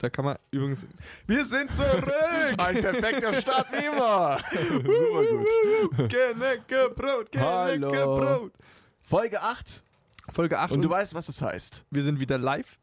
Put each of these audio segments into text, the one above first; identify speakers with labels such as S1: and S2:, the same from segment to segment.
S1: Da kann man übrigens. Wir sind zurück!
S2: Ein perfekter Start wie immer. Super gut.
S1: Geneckebrot,
S2: Hallo.
S1: Geneckebrot.
S2: Folge 8.
S1: Folge 8
S2: Und du weißt, was das heißt.
S1: wir sind wieder live.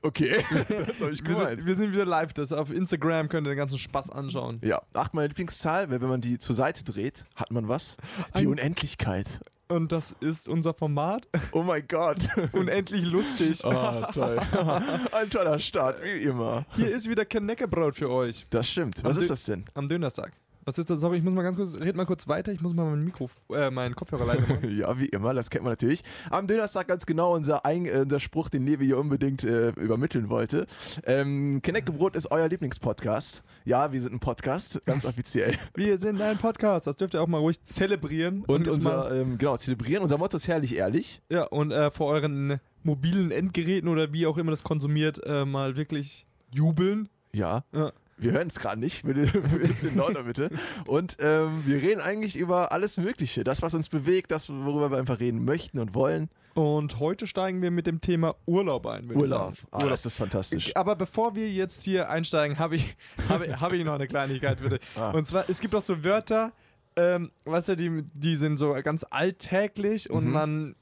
S2: Okay, das habe ich
S1: Wir sind, wir sind wieder live. Das auf Instagram könnt ihr den ganzen Spaß anschauen.
S2: Ja, acht meine Lieblingszahl, weil wenn man die zur Seite dreht, hat man was? Die
S1: Ein-
S2: Unendlichkeit.
S1: Und das ist unser Format.
S2: Oh mein Gott.
S1: Unendlich lustig.
S2: Ah, toll. Ein toller Start, wie immer.
S1: Hier ist wieder Knäckebrot für euch.
S2: Das stimmt. Was
S1: Am
S2: ist das denn?
S1: Am Dönerstag. Was ist das? Sorry, ich muss mal ganz kurz, red mal kurz weiter. Ich muss mal mein Mikro, äh, meinen Kopfhörer machen.
S2: Ja, wie immer, das kennt man natürlich. Am Dönerstag ganz genau unser, Ein äh, unser Spruch, den Levi hier unbedingt äh, übermitteln wollte. Ähm, Knäckebrot ist euer Lieblingspodcast. Ja, wir sind ein Podcast, ganz offiziell.
S1: Wir sind ein Podcast. Das dürft ihr auch mal ruhig zelebrieren.
S2: Und
S1: jetzt
S2: unser, ähm, genau, zelebrieren. Unser Motto ist herrlich ehrlich.
S1: ja, und äh, vor euren mobilen Endgeräten oder wie auch immer das konsumiert, äh, mal wirklich jubeln.
S2: Ja.
S1: Ja.
S2: Wir hören es gerade nicht, ein bisschen lauter bitte. Und ähm, wir reden eigentlich über alles Mögliche. Das, was uns bewegt, das, worüber wir einfach reden möchten und wollen.
S1: Und heute steigen wir mit dem Thema Urlaub ein.
S2: Urlaub. Ah, das ist fantastisch.
S1: Aber bevor wir jetzt hier einsteigen, habe ich, habe, habe ich noch eine Kleinigkeit bitte.
S2: Ah.
S1: Und zwar, es gibt auch so Wörter, ähm, weißt du, die, die sind so ganz alltäglich und
S2: Mhm.
S1: man,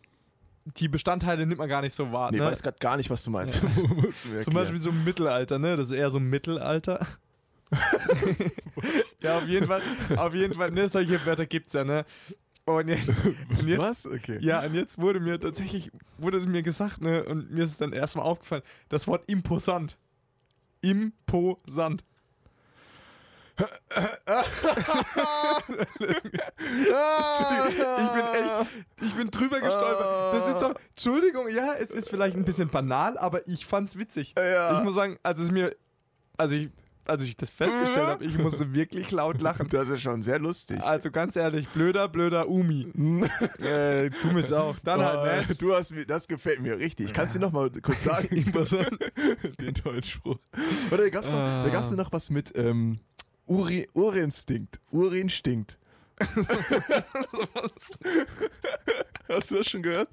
S1: die Bestandteile nimmt man gar nicht so wahr.
S2: Nee,
S1: ne?
S2: ich weiß gerade gar nicht, was du meinst. Mir
S1: Zum. Beispiel so Mittelalter, ne? Das ist eher so Mittelalter. ja, auf jeden Fall, auf jeden Fall, ne, solche Wörter gibt's ja, ne? Und jetzt, und jetzt
S2: was? Okay.
S1: Ja, und jetzt wurde mir tatsächlich, wurde es mir gesagt, ne, und mir ist es dann erstmal aufgefallen, das Wort imposant. Imposant. Ich bin echt, ich bin drüber gestolpert. Das ist doch, Entschuldigung, ja, es ist vielleicht ein bisschen banal, aber ich fand's witzig.
S2: Ja.
S1: Ich muss sagen, als es mir, als ich, als ich das festgestellt habe, ich musste wirklich laut lachen.
S2: Das ist schon sehr lustig.
S1: Also ganz ehrlich, blöder, blöder Umi. äh, du mich auch. Dann
S2: Oh,
S1: halt nicht.
S2: du hast mir, das gefällt mir richtig. Kannst du noch mal kurz sagen? Den tollen Spruch. Oder da gab's noch, da gab's
S1: Ah.
S2: noch was mit ähm, Uri, Urinstinkt. Urinstinkt. Hast du das schon gehört?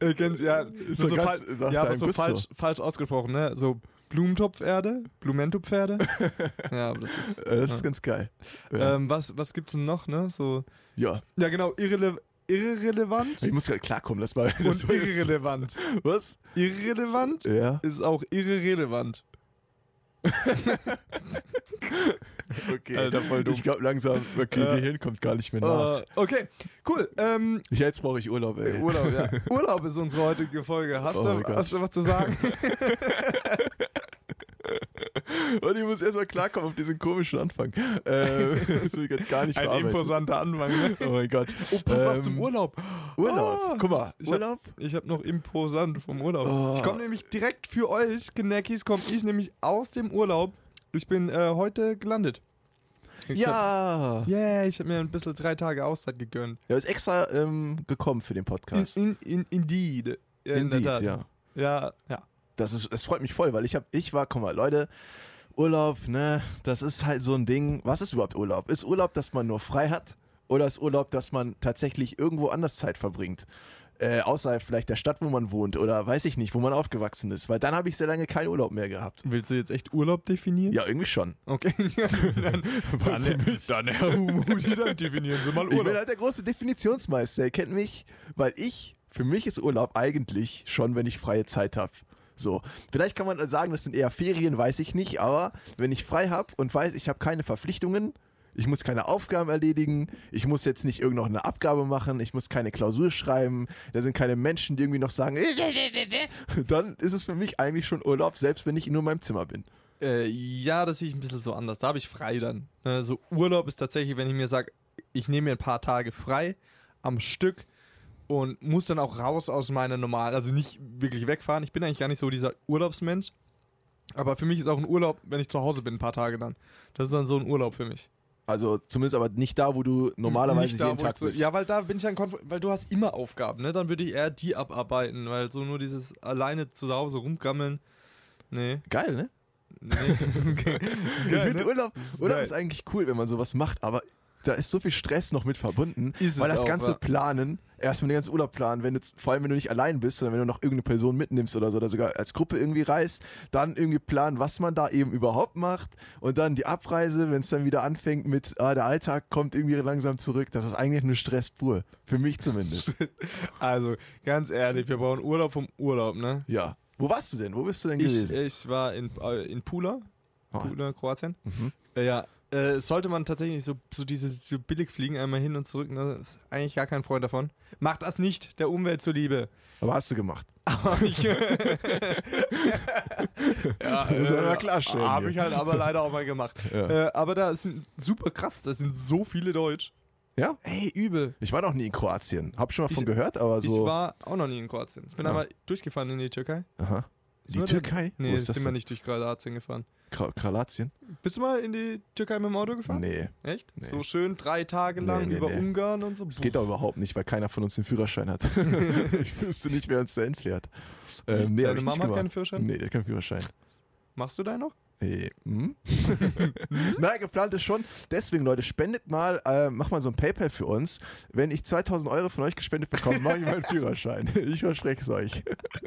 S1: Äh, kennst, ja,
S2: Ist
S1: so, so,
S2: ganz
S1: fal- ja so falsch, falsch ausgesprochen, ne? So Blumentopferde, Blumentopferde. ja, aber das ist.
S2: Äh, das ist
S1: ja.
S2: ganz geil. Ja.
S1: ähm, was, was gibt's denn noch, ne? So,
S2: ja.
S1: ja genau, irrele irrelevant
S2: Ich muss gerade klarkommen, war das
S1: und irrelevant.
S2: Was?
S1: Irrelevant
S2: Ja.
S1: ist auch irrelevant.
S2: Okay.
S1: Alter, voll dumm.
S2: Ich glaube langsam, okay,
S1: Ja.
S2: Gehirn kommt gar nicht mehr nach.
S1: Äh, okay, cool. Ähm,
S2: Ich, jetzt brauche ich Urlaub, ey.
S1: Urlaub, ja. Urlaub ist unsere heutige Folge. Hast,
S2: Oh
S1: du, hast du was zu sagen?
S2: Und ich muss erstmal klarkommen auf diesen komischen Anfang. Äh, das ich grad gar nicht
S1: Ein imposanter Anfang, ne?
S2: Oh mein Gott.
S1: Oh, pass auf
S2: Ähm,
S1: zum Urlaub.
S2: Urlaub.
S1: Ah.
S2: Guck mal,
S1: Ich
S2: Urlaub.
S1: Hab, ich habe noch imposant vom Urlaub.
S2: Oh.
S1: Ich komme nämlich direkt für euch, Geneckis, komme ich nämlich aus dem Urlaub. Ich bin äh, heute gelandet. Ich Hab,
S2: ja.
S1: yeah, ich habe mir ein bisschen drei Tage Auszeit gegönnt.
S2: Er ist extra ähm, gekommen für den
S1: In,
S2: Podcast.
S1: in, in, indeed. Ja, in
S2: Indeed,
S1: der Tat.
S2: ja.
S1: Ja, ja.
S2: Das, ist, das freut mich voll, weil ich habe, ich war, guck mal, Leute, Urlaub, ne, das ist halt so ein Ding. Was ist überhaupt Urlaub? Ist Urlaub, dass man nur frei hat? Oder ist Urlaub, dass man tatsächlich irgendwo anders Zeit verbringt? Äh, außerhalb vielleicht der Stadt, wo man wohnt oder weiß ich nicht, wo man aufgewachsen ist. Weil dann habe ich sehr lange keinen Urlaub mehr gehabt.
S1: Willst du jetzt echt Urlaub definieren?
S2: Ja, irgendwie schon.
S1: Okay. dann, dann, dann, Herr Humudi, dann definieren Sie mal
S2: Ich bin
S1: Urlaub.
S2: halt der große Definitionsmeister. Ihr kennt mich, weil ich, für mich ist Urlaub eigentlich schon, wenn ich freie Zeit habe. So, vielleicht kann man sagen, das sind eher Ferien, weiß ich nicht, aber wenn ich frei habe und weiß, ich habe keine Verpflichtungen, ich muss keine Aufgaben erledigen, ich muss jetzt nicht irgend noch eine Abgabe machen, ich muss keine Klausur schreiben, da sind keine Menschen, die irgendwie noch sagen, dann ist es für mich eigentlich schon Urlaub, selbst wenn ich nur in meinem Zimmer bin.
S1: Äh, ja, das sehe ich ein bisschen so anders. Da habe ich frei dann. Ne, so Urlaub ist tatsächlich, wenn ich mir sage, ich nehme mir ein paar Tage frei am Stück und muss dann auch raus aus meiner normalen, also nicht wirklich wegfahren. Ich bin eigentlich gar nicht so dieser Urlaubsmensch. Aber für mich ist auch ein Urlaub, wenn ich zu Hause bin, ein paar Tage dann. Das ist dann so ein Urlaub für mich.
S2: Also zumindest aber nicht da, wo du normalerweise
S1: da,
S2: jeden Tag bist.
S1: Ja, weil da bin ich dann weil du hast immer Aufgaben, ne? Dann würde ich eher die abarbeiten, weil so nur dieses alleine zu Hause rumgammeln. Nee.
S2: Geil, ne?
S1: Nee. geil,
S2: ich finde
S1: ne?
S2: Urlaub,
S1: ist
S2: Urlaub ist eigentlich cool, wenn man sowas macht, aber da ist so viel Stress noch mit verbunden,
S1: Ist
S2: weil das
S1: auch,
S2: ganze
S1: ja.
S2: Planen, erstmal den ganzen Urlaub planen, wenn du, vor allem wenn du nicht allein bist, sondern wenn du noch irgendeine Person mitnimmst oder so, oder sogar als Gruppe irgendwie reist, dann irgendwie planen, was man da eben überhaupt macht und dann die Abreise, wenn es dann wieder anfängt mit, ah, der Alltag kommt irgendwie langsam zurück, das ist eigentlich nur Stress pur. Für mich zumindest.
S1: Also, ganz ehrlich, wir brauchen Urlaub vom Urlaub, ne?
S2: ja. Wo warst du denn? Wo bist du denn
S1: Ich,
S2: gewesen?
S1: ich war in, äh, in Pula,
S2: Ah.
S1: Pula, Kroatien.
S2: Mhm.
S1: Äh, ja, äh, sollte man tatsächlich so, so diese so billig fliegen, einmal hin und zurück, ne? ist eigentlich gar kein Freund davon. Macht das nicht, der Umwelt zuliebe.
S2: Aber hast du gemacht.
S1: Aber ich, ja,
S2: Muss man mal klarstellen
S1: Habe ich halt aber leider auch mal gemacht.
S2: Ja.
S1: Äh, aber da sind super krass, da sind so viele Deutsch.
S2: Ja?
S1: Ey, übel.
S2: Ich war noch nie in Kroatien. Hab schon mal von gehört, aber so.
S1: Ich war auch noch nie in Kroatien. Ich bin
S2: Ja.
S1: einmal durchgefahren in die Türkei.
S2: Aha. Die
S1: wir
S2: Türkei?
S1: Nee,
S2: ist das
S1: sind wir
S2: denn?
S1: nicht durch Kroatien gefahren.
S2: Kra Kralatien?
S1: Bist du mal in die Türkei mit dem Auto gefahren?
S2: Nee.
S1: Echt?
S2: Nee.
S1: So schön drei Tage
S2: Nee,
S1: lang
S2: nee,
S1: über
S2: nee.
S1: Ungarn und so.
S2: Das geht doch überhaupt nicht, weil keiner von uns den Führerschein hat. ich wüsste nicht, wer uns da entfährt. Ähm, nee,
S1: Deine Mama hat keinen Führerschein?
S2: Nee, der hat keinen Führerschein.
S1: Machst du deinen noch?
S2: Hey, hm? Nein, geplant ist schon. Deswegen, Leute, spendet mal, äh, mach mal so ein PayPal für uns. Wenn ich 2000 Euro von euch gespendet bekomme, mache ich meinen Führerschein. Ich verspreche es euch.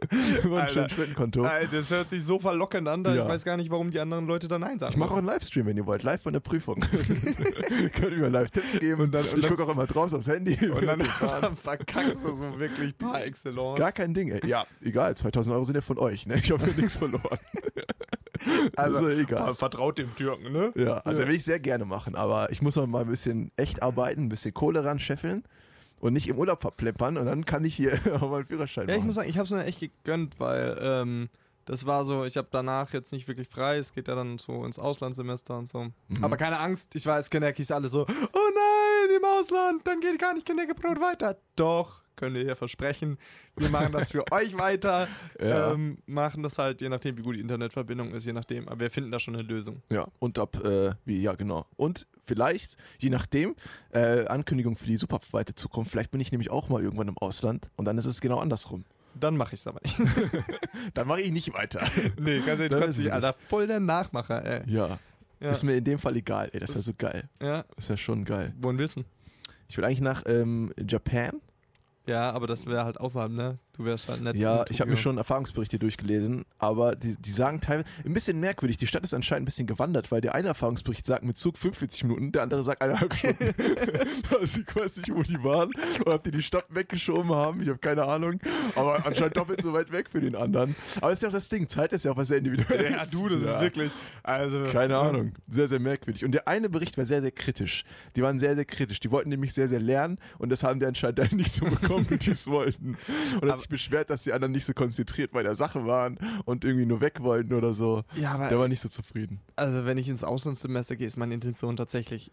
S2: Immer ein
S1: Alter.
S2: schönes Spendenkonto.
S1: Alter, das hört sich so verlockend an, da
S2: Ja.
S1: ich weiß gar nicht, warum die anderen Leute da Nein sagen.
S2: Ich mache auch einen Livestream, wenn ihr wollt. Live von der Prüfung. Könnt ihr mir live Tipps geben. Und dann,
S1: und
S2: ich
S1: dann-
S2: gucke auch immer draus aufs Handy.
S1: Und dann verkackst du so wirklich par excellence.
S2: Gar kein Ding. Ey. Ja, egal. 2000 Euro sind ja von euch. Ne? Ich habe ja nichts verloren.
S1: Also,
S2: egal.
S1: ver- vertraut dem Türken, ne?
S2: Ja, also
S1: Ja.
S2: will ich sehr gerne machen, aber ich muss noch mal ein bisschen echt arbeiten, ein bisschen Kohle ran scheffeln und nicht im Urlaub verpleppern und dann kann ich hier auch mal einen Führerschein
S1: Ja, ich
S2: machen.
S1: muss sagen, ich habe es mir echt gegönnt, weil ähm, das war so, ich habe danach jetzt nicht wirklich frei, es geht ja dann so ins Auslandssemester und so.
S2: Mhm.
S1: Aber keine Angst, ich weiß, Kenneckis alle so, oh nein, im Ausland, dann geht gar nicht Kenneckbrot weiter. Doch, können wir hier versprechen, wir machen das für euch weiter,
S2: Ja.
S1: ähm, machen das halt, je nachdem, wie gut die Internetverbindung ist, je nachdem, aber wir finden da schon eine Lösung.
S2: ja, und ab, äh, wie, ja, genau. Und vielleicht, je nachdem, äh, Ankündigung für die super weite Zukunft, vielleicht bin ich nämlich auch mal irgendwann im Ausland und dann ist es genau andersrum.
S1: Dann mache ich es aber nicht.
S2: Dann mache ich nicht weiter.
S1: nee, ganz ehrlich, kannst dich, Alter, voll der Nachmacher, ey.
S2: Ja,
S1: Ja,
S2: ist mir in dem Fall egal. Ey, das wäre so geil.
S1: ja.
S2: Das wäre schon geil.
S1: wohin willst du?
S2: Ich will eigentlich nach ähm, Japan.
S1: Ja, aber das wäre halt außerhalb, ne? Du wärst halt nett.
S2: Ja, ich habe mir schon Erfahrungsberichte durchgelesen, aber die, die sagen teilweise, ein bisschen merkwürdig, die Stadt ist anscheinend ein bisschen gewandert, weil der eine Erfahrungsbericht sagt mit Zug 45 Minuten, der andere sagt eineinhalb Stunden. also ich weiß nicht, wo die waren oder ob die die Stadt weggeschoben haben, ich habe keine Ahnung, aber anscheinend doppelt so weit weg für den anderen. Aber ist ja auch das Ding, Zeit ist ja auch was sehr individuelles.
S1: Ja, du, das
S2: Ja.
S1: ist wirklich. Also,
S2: Keine Ahnung. Sehr, sehr merkwürdig. Und der eine Bericht war sehr, sehr kritisch. Die waren sehr, sehr kritisch. Die wollten nämlich sehr, sehr lernen und das haben die anscheinend dann nicht so bekommen, wie die es wollten. Und sich beschwert, dass die anderen nicht so konzentriert bei der Sache waren und irgendwie nur weg wollten oder so.
S1: Ja, aber
S2: Der war nicht so zufrieden.
S1: also wenn ich ins Auslandssemester gehe, ist meine Intention tatsächlich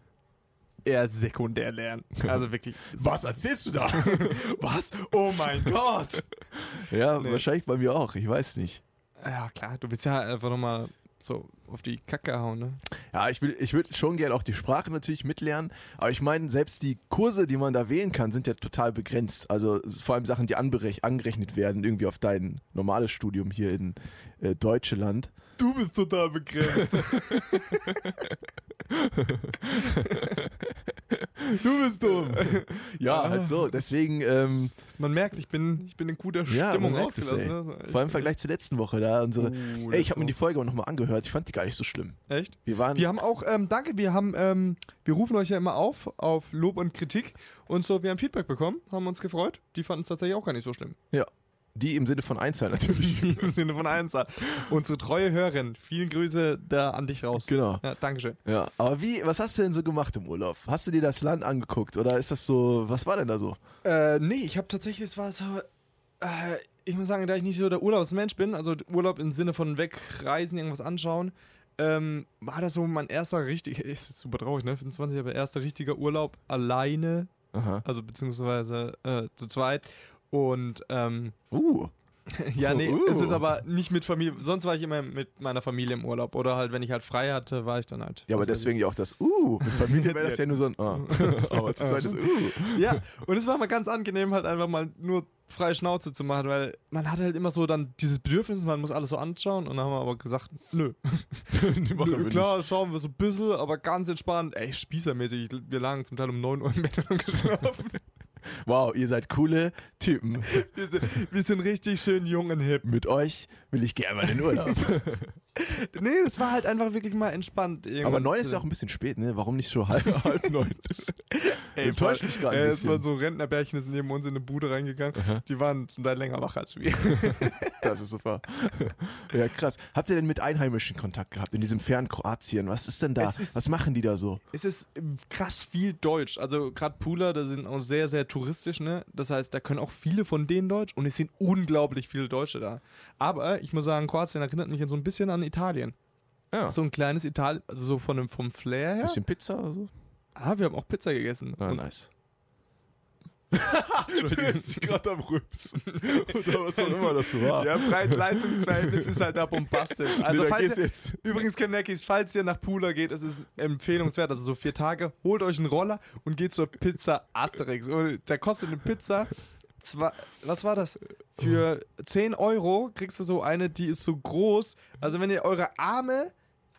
S1: eher sekundär lernen. Also wirklich.
S2: erzählst du da?
S1: Was? Oh mein Gott!
S2: ja,
S1: Nee.
S2: wahrscheinlich bei mir auch. Ich weiß nicht.
S1: Ja, klar, du willst ja einfach nochmal so auf die Kacke hauen, ne?
S2: Ja, ich, will, ich würde schon gerne auch die Sprache natürlich mitlernen, aber ich meine, selbst die Kurse, die man da wählen kann, sind ja total begrenzt. Also vor allem Sachen, die anberech- angerechnet werden, irgendwie auf dein normales Studium hier in äh, Deutschland.
S1: Du bist total begrenzt.
S2: Du bist dumm. ja, halt so. Deswegen, ähm,
S1: Man merkt, ich bin, ich bin in guter
S2: Ja,
S1: Stimmung
S2: es,
S1: ausgelassen.
S2: ey.
S1: ne?
S2: vor allem im Vergleich zur letzten Woche da. Unsere,
S1: Oh,
S2: ey, ich habe mir die Folge aber nochmal angehört. Ich fand die gar nicht so schlimm.
S1: Echt?
S2: Wir waren.
S1: Wir haben auch, ähm, danke, wir haben, ähm, wir rufen euch ja immer auf, auf Lob und Kritik und so, wir haben Feedback bekommen, haben uns gefreut. Die fanden es tatsächlich auch gar nicht so schlimm.
S2: Die im Sinne von Einzahl natürlich.
S1: Im Sinne von Einzahl. Unsere treue Hörerin, vielen Grüße da an dich raus.
S2: genau.
S1: Ja, Dankeschön.
S2: Ja. Aber wie, was hast du denn so gemacht im Urlaub? Hast du dir das Land angeguckt oder ist das so, was war denn da so?
S1: Äh, nee, ich habe tatsächlich, es war so, äh, ich muss sagen, da ich nicht so der Urlaubsmensch bin, also Urlaub im Sinne von wegreisen, irgendwas anschauen, ähm, war das so mein erster richtiger, ist jetzt super traurig, ne, 25, aber erster richtiger Urlaub alleine,
S2: Aha.
S1: also beziehungsweise äh, zu zweit und, ähm,
S2: Uh.
S1: Ja, nee,
S2: Uh.
S1: es ist aber nicht mit Familie. Sonst war ich immer mit meiner Familie im Urlaub. Oder halt, wenn ich halt frei hatte, war ich dann halt.
S2: Ja, aber
S1: weiß
S2: deswegen ja auch das Uh. Mit Familie wäre das ja nur so ein Ah. Aber zu zweit ist Uh.
S1: Ja, und es war mal ganz angenehm, halt einfach mal nur freie Schnauze zu machen, weil man hat halt immer so dann dieses Bedürfnis, man muss alles so anschauen. Und dann haben wir aber gesagt, nö. Nö klar, schauen wir so ein bisschen, aber ganz entspannt. Ey, spießermäßig. Wir lagen zum Teil um 9 Uhr im Bett und haben geschlafen.
S2: Wow, ihr seid coole Typen.
S1: wir, sind, wir sind richtig schön jung und hip.
S2: Mit euch will ich gerne mal in den Urlaub.
S1: Nee, das war halt einfach wirklich mal entspannt.
S2: Aber neun ist ja auch ein bisschen spät, ne? Warum nicht schon halb, halb neun?
S1: Ey, voll.
S2: mich gerade ein
S1: Ey, Es waren so Rentnerbärchen, die sind neben uns in eine Bude reingegangen. Die waren zum Teil länger wach als wir.
S2: Das ist super. Ja, krass. Habt ihr denn mit Einheimischen Kontakt gehabt in diesem fernen Kroatien? Was ist denn da?
S1: Ist-
S2: Was machen die da so?
S1: es ist ähm, krass viel Deutsch. Also gerade Pula, da sind auch sehr, sehr touristisch, ne? Das heißt, da können auch viele von denen Deutsch und es sind unglaublich viele Deutsche da. Aber ich muss sagen, Kroatien erinnert mich so ein bisschen an Italien.
S2: Ja.
S1: So ein kleines Italien, also so von dem, vom Flair her.
S2: Bisschen Pizza oder so?
S1: Ah, wir haben auch Pizza gegessen.
S2: Ah,
S1: Und-
S2: nice. ist gerade am Rübsen. Oder was auch immer das war.
S1: Ja, Preis-Leistungsverhältnis ist halt da bombastisch. Also,
S2: nee,
S1: falls ihr,
S2: jetzt.
S1: übrigens, Kenneckis, falls ihr nach Pula geht, es ist empfehlenswert, also so vier Tage, holt euch einen Roller und geht zur Pizza Asterix. Und da kostet eine Pizza, zwei, was war das? Für 10 Euro kriegst du so eine, die ist so groß. Also, wenn ihr eure Arme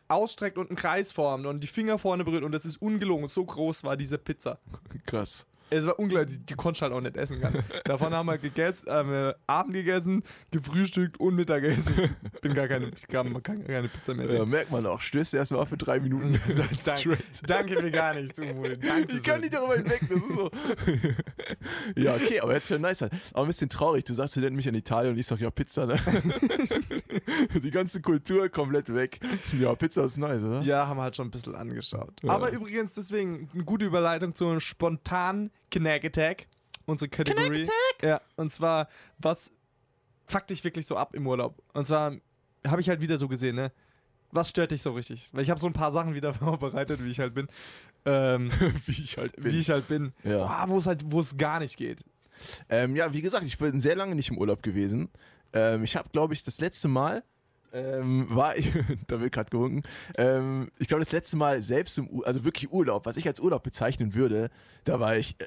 S1: ausstreckt und einen Kreis formt und die Finger vorne berührt und das ist ungelogen, so groß war diese Pizza.
S2: Krass.
S1: Es war unglaublich, die, die konntest halt auch nicht essen ganz. Davon haben wir gegessen, wir Abend gegessen, gefrühstückt und Mittagessen. Bin gar keine, ich kann, kann keine Pizza mehr
S2: Ja,
S1: essen.
S2: merkt man auch. Stößt erstmal auf für drei Minuten.
S1: Danke, danke mir gar nicht, du Mode. Danke.
S2: Ich kann nicht darüber hinweg, das ist so. ja, okay, aber jetzt schon nice an. Aber ein bisschen traurig. Du sagst, du nennst mich an Italien und ich sag, ja, Pizza, ne? Die ganze Kultur komplett weg. Ja, Pizza ist nice, oder?
S1: Ja, haben wir halt schon ein bisschen angeschaut.
S2: Ja.
S1: Aber übrigens, deswegen eine gute Überleitung zu einem spontanen Knack Attack. Unsere Kategorie. Ja, und zwar, was fuckt dich wirklich so ab im Urlaub? Und zwar habe ich halt wieder so gesehen, ne? Was stört dich so richtig? Weil ich habe so ein paar Sachen wieder vorbereitet, wie ich halt bin. Ähm,
S2: Wie ich halt bin.
S1: wie ich halt bin.
S2: Ja.
S1: Wo es halt, wo es gar nicht geht.
S2: Ähm, ja, wie gesagt, ich bin sehr lange nicht im Urlaub gewesen. Ähm, ich habe, glaube ich, das letzte Mal ähm, war ich, da wird gerade gewunken, ähm, ich glaube, das letzte Mal selbst im, Ur also wirklich Urlaub, was ich als Urlaub bezeichnen würde, da war ich, äh,